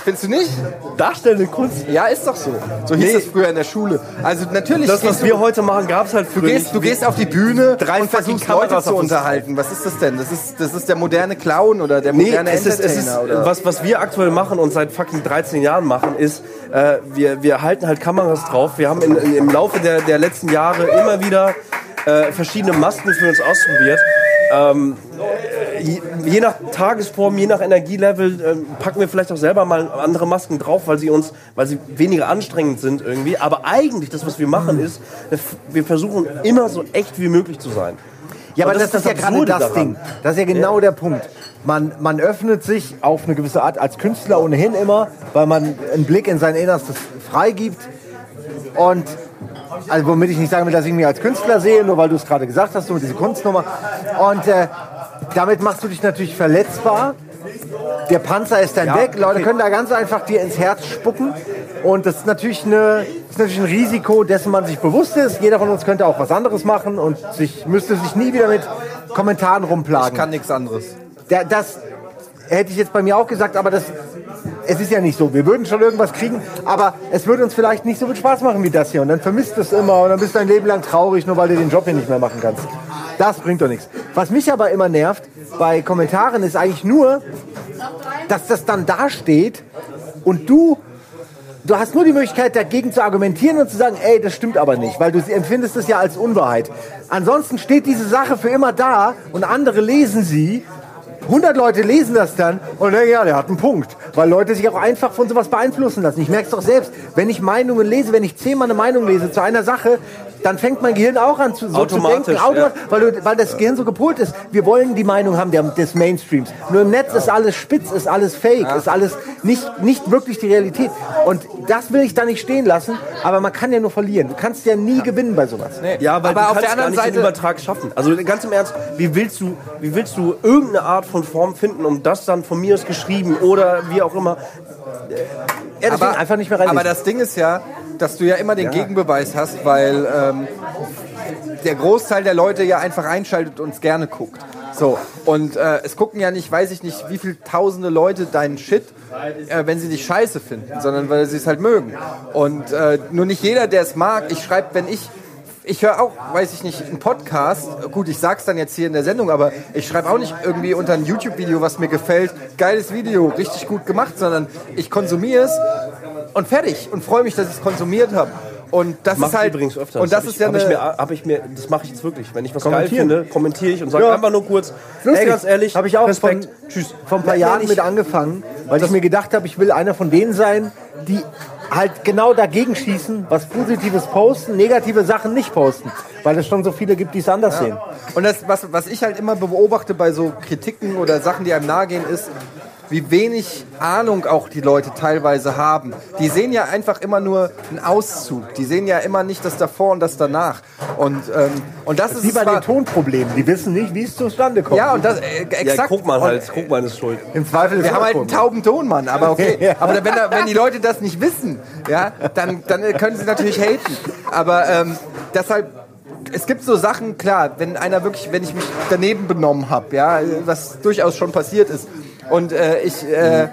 Speaker 1: Findest du nicht?
Speaker 3: Darstellende Kunst.
Speaker 1: Ja, ist doch so. So hieß
Speaker 3: Nee.
Speaker 1: es früher in der Schule. Also natürlich
Speaker 3: Das, was wir heute machen, gab es halt früher
Speaker 1: Du gehst, du gehst auf die Bühne
Speaker 3: Drei
Speaker 1: und versuchst Leute zu unterhalten. Was ist das denn? Das ist, das ist der moderne Clown oder der
Speaker 3: Nee,
Speaker 1: moderne
Speaker 3: es ist, es ist,
Speaker 1: Entertainer. oder?
Speaker 3: was, was wir aktuell machen und seit fucking 13 Jahren machen, ist, äh, wir, wir halten halt Kameras drauf. Wir haben in, in, im Laufe der, der letzten Jahre immer wieder äh, verschiedene Masken für uns ausprobiert. Ähm, je, je nach Tagesform, je nach Energielevel ähm, packen wir vielleicht auch selber mal andere Masken drauf, weil sie uns, weil sie weniger anstrengend sind irgendwie. Aber eigentlich das, was wir machen, ist, wir versuchen immer so echt wie möglich zu sein.
Speaker 2: Ja, aber
Speaker 3: Und
Speaker 2: das, ist ja gerade das
Speaker 3: daran.
Speaker 2: Ding. Das ist ja genau der Punkt. Man, man öffnet sich auf eine gewisse Art als Künstler ohnehin immer, weil man einen Blick in sein Innerstes freigibt. Und also womit ich nicht sagen will, dass ich mich als Künstler sehe, nur weil du es gerade gesagt hast, so mit dieser Kunstnummer. Und äh, damit machst du dich natürlich verletzbar. Der Panzer ist dann weg. Leute können da ganz einfach dir ins Herz spucken. Und das ist natürlich, eine, ist natürlich ein Risiko, dessen man sich bewusst ist. Jeder von uns könnte auch was anderes machen und sich, müsste sich nie wieder mit Kommentaren rumplagen.
Speaker 1: ich kann nichts anderes.
Speaker 2: Da, das hätte ich jetzt bei mir auch gesagt, aber das, es ist ja nicht so. Wir würden schon irgendwas kriegen, aber es würde uns vielleicht nicht so viel Spaß machen wie das hier. Und dann vermisst du es immer und dann bist du dein Leben lang traurig, nur weil du den Job hier nicht mehr machen kannst. Das bringt doch nichts. Was mich aber immer nervt bei Kommentaren ist eigentlich nur, dass das dann dasteht und du Du hast nur die Möglichkeit, dagegen zu argumentieren und zu sagen, ey, das stimmt aber nicht, weil du empfindest es ja als Unwahrheit. Ansonsten steht diese Sache für immer da und andere lesen sie. 100 Leute lesen das dann und denken, ja, der hat einen Punkt. Weil Leute sich auch einfach von sowas beeinflussen lassen. Ich merke es doch selbst. Wenn ich Meinungen lese, wenn ich zehnmal eine Meinung lese zu einer Sache, dann fängt mein Gehirn auch an zu, so zu denken, automatisch, weil, du, weil das Gehirn so gepolt ist. Wir wollen die Meinung haben der, des Mainstreams. Nur im Netz ist alles spitz, ist alles fake, ist alles nicht, nicht wirklich die Realität. Und das will ich da nicht stehen lassen, aber man kann ja nur verlieren. Du kannst ja nie gewinnen bei sowas.
Speaker 3: Ja, weil
Speaker 1: Aber
Speaker 3: du
Speaker 1: auf
Speaker 3: kannst
Speaker 1: der anderen
Speaker 3: gar nicht den
Speaker 1: Seite-
Speaker 3: Übertrag schaffen. Also ganz im Ernst, wie willst du, wie willst du irgendeine Art von Form finden, um das dann von mir aus geschrieben oder wie auch immer.
Speaker 2: Ja, deswegen einfach nicht mehr reinlesen.
Speaker 1: aber das Ding ist ja, dass du ja immer den Gegenbeweis hast, weil ähm, der Großteil der Leute ja einfach einschaltet und es gerne guckt. So, und äh, es gucken ja nicht, weiß ich nicht, wie viele tausende Leute deinen Shit, äh, wenn sie dich scheiße finden, sondern weil sie es halt mögen. Und äh, nur nicht jeder, der es mag, ich schreibe, wenn ich ich höre auch, weiß ich nicht, einen Podcast. Gut, ich sag's dann jetzt hier in der Sendung, aber ich schreibe auch nicht irgendwie unter ein YouTube-Video, was mir gefällt, geiles Video, richtig gut gemacht, sondern ich konsumiere es und fertig und freue mich, dass ich es konsumiert habe. Und das
Speaker 3: Mach
Speaker 1: ist
Speaker 3: ich
Speaker 1: halt
Speaker 3: übrigens öfter.
Speaker 1: und das
Speaker 3: hab
Speaker 1: ist
Speaker 3: ich,
Speaker 1: ja
Speaker 3: hab ich mir, hab ich mir, das mache ich jetzt wirklich. Wenn ich was geil finde, kommentiere ich und sage
Speaker 2: Ja.
Speaker 3: einfach nur kurz,
Speaker 2: Lustig.
Speaker 3: ey, ganz ehrlich,
Speaker 2: habe ich auch
Speaker 3: Respekt,
Speaker 2: von,
Speaker 3: tschüss.
Speaker 2: vor ein paar
Speaker 3: Ja,
Speaker 2: Jahren
Speaker 3: ehrlich.
Speaker 2: mit angefangen, weil ich mir gedacht habe, ich will einer von denen sein, die halt genau dagegen schießen, was Positives posten, negative Sachen nicht posten, weil es schon so viele gibt, die es anders sehen.
Speaker 1: Und das, was, was ich halt immer beobachte bei so Kritiken oder Sachen, die einem nahegehen, ist, wie wenig Ahnung auch die Leute teilweise haben. Die sehen ja einfach immer nur einen Auszug. Die sehen ja immer nicht das davor und das danach. Und, ähm, und das ist
Speaker 2: Wie bei
Speaker 1: zwar-
Speaker 2: den Tonproblemen, die wissen nicht, wie es zustande kommt.
Speaker 1: Ja, und das äh,
Speaker 3: Ja,
Speaker 1: exakt.
Speaker 3: guck mal halt, guck mal, ist schuld.
Speaker 2: Im Zweifel ist
Speaker 1: Wir haben halt einen
Speaker 2: Hörfunk.
Speaker 1: tauben Tonmann, aber okay.
Speaker 2: Ja.
Speaker 1: Aber wenn, wenn die Leute das nicht wissen, ja, dann, dann können sie natürlich haten. Aber ähm, deshalb, es gibt so Sachen, klar, wenn einer wirklich, wenn ich mich daneben benommen habe, ja, was durchaus schon passiert ist. Und äh, ich, äh,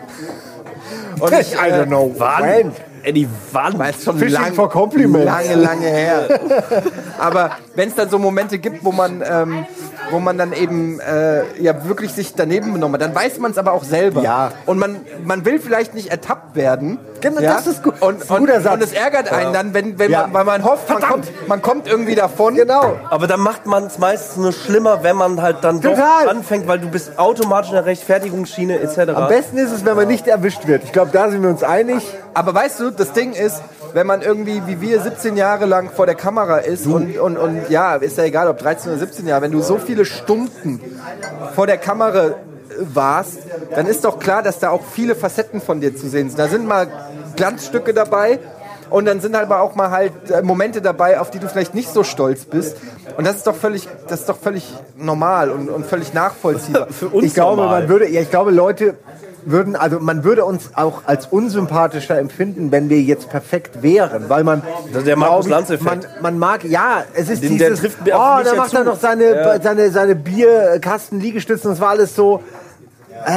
Speaker 1: und ich,
Speaker 2: I don't know. When?
Speaker 3: Eddie, wann?
Speaker 1: Weil es schon
Speaker 2: Fishing
Speaker 1: lang,
Speaker 2: for compliments.
Speaker 1: lange, lange her. Aber wenn es dann so Momente gibt, wo man, ähm, wo man dann eben äh, ja wirklich sich daneben benommen hat, dann weiß man es aber auch selber.
Speaker 2: Ja.
Speaker 1: Und man, man will vielleicht nicht ertappt werden.
Speaker 2: Genau,
Speaker 1: ja?
Speaker 2: das ist gut.
Speaker 1: Und,
Speaker 2: ist
Speaker 1: und,
Speaker 2: guter Satz.
Speaker 1: und es ärgert einen dann, wenn, wenn
Speaker 2: Ja.
Speaker 1: man, weil man hofft, man kommt, man kommt irgendwie davon.
Speaker 2: Genau.
Speaker 3: Aber dann macht man es meistens nur schlimmer, wenn man halt dann
Speaker 2: Total.
Speaker 3: doch anfängt, weil du bist automatisch in der Rechtfertigungsschiene etc.
Speaker 2: Am besten ist es, wenn man nicht erwischt wird. Ich glaube, da sind wir uns einig.
Speaker 1: Aber weißt du, das Ding ist, wenn man irgendwie wie wir 17 Jahre lang vor der Kamera ist und, und, und ja, ist ja egal, ob 13 oder 17 Jahre, wenn du so viele Stunden vor der Kamera warst, dann ist doch klar, dass da auch viele Facetten von dir zu sehen sind. Da sind mal Glanzstücke dabei und dann sind aber auch mal halt äh, Momente dabei, auf die du vielleicht nicht so stolz bist. Und das ist doch völlig, das ist doch völlig normal und, und völlig nachvollziehbar.
Speaker 3: Für uns
Speaker 2: ich glaube,
Speaker 3: normal.
Speaker 2: man würde, ja, ich glaube, Leute würden, also man würde uns auch als unsympathischer empfinden, wenn wir jetzt perfekt wären, weil man
Speaker 3: Das ist der Markus Lanz-Effekt.
Speaker 2: Man, man mag, ja, es ist
Speaker 3: Den- der
Speaker 2: dieses,
Speaker 3: trifft
Speaker 2: oh, da
Speaker 3: ja
Speaker 2: macht
Speaker 3: zu.
Speaker 2: er noch seine,
Speaker 3: Ja.
Speaker 2: seine, seine Bierkasten, Liegestützen, das war alles so, äh,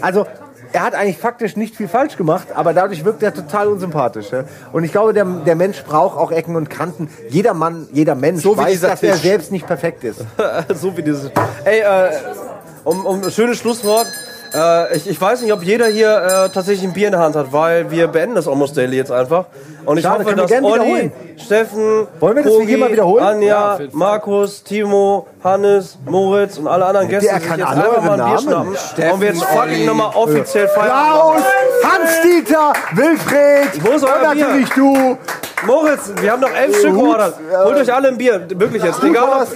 Speaker 2: also er hat eigentlich faktisch nicht viel falsch gemacht, aber dadurch wirkt er total unsympathisch. Ja? Und ich glaube, der, der Mensch braucht auch Ecken und Kanten. Jeder Mann, jeder Mensch
Speaker 1: So wie
Speaker 2: weiß, dass er
Speaker 1: Tisch.
Speaker 2: selbst nicht perfekt ist.
Speaker 3: so wie dieses. Ey, äh, um, um ein schönes Schlusswort. Äh, ich, ich weiß nicht, ob jeder hier äh, tatsächlich ein Bier in der Hand hat, weil wir beenden das Almost Daily jetzt einfach. Und ich
Speaker 2: Schade,
Speaker 3: hoffe, dass Olli,
Speaker 2: wiederholen.
Speaker 3: Steffen,
Speaker 2: Wollen wir das
Speaker 3: Kogi,
Speaker 2: hier mal wiederholen?
Speaker 3: Anja, Markus, Timo, Hannes, Moritz und alle anderen Gäste
Speaker 2: Der
Speaker 3: sich
Speaker 2: kann
Speaker 3: jetzt
Speaker 2: alle
Speaker 3: einfach mal ein Bier schnappen und wir jetzt fucking nochmal offiziell feiern.
Speaker 2: Klaus, Hans-Dieter, Wilfried
Speaker 3: Wo ist euer
Speaker 2: und
Speaker 3: Bier?
Speaker 2: natürlich du.
Speaker 3: Moritz, wir haben noch elf Stück geordert. Holt euch alle ein Bier, wirklich jetzt. Egal.
Speaker 2: was?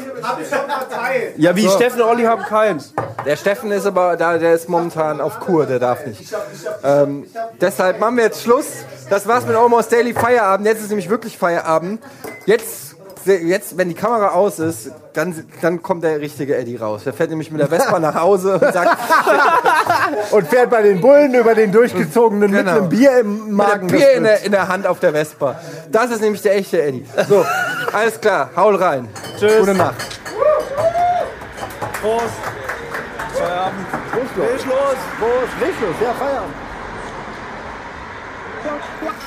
Speaker 3: Ja, wie Steffen und Olli haben keins.
Speaker 1: Der Steffen ist aber da, der ist momentan auf Kur, der darf nicht. Ähm, deshalb machen wir jetzt Schluss. Das war's mit Almost Daily Feierabend. Jetzt ist nämlich wirklich Feierabend. Jetzt, jetzt wenn die Kamera aus ist, dann, dann kommt der richtige Eddie raus. Der fährt nämlich mit der Vespa nach Hause und sagt,
Speaker 2: Und fährt bei den Bullen über den durchgezogenen mit
Speaker 1: Genau.
Speaker 2: einem Bier im
Speaker 1: mit
Speaker 2: Magen.
Speaker 1: einem Bier in der, in der Hand auf der Vespa. Das ist nämlich der echte Eddie. So, alles klar, haul rein.
Speaker 3: Tschüss.
Speaker 1: Gute Nacht.
Speaker 3: Prost. Feierabend. Prost, los.
Speaker 2: Prost, Lichtlos, ja, Feierabend.
Speaker 5: Thank you.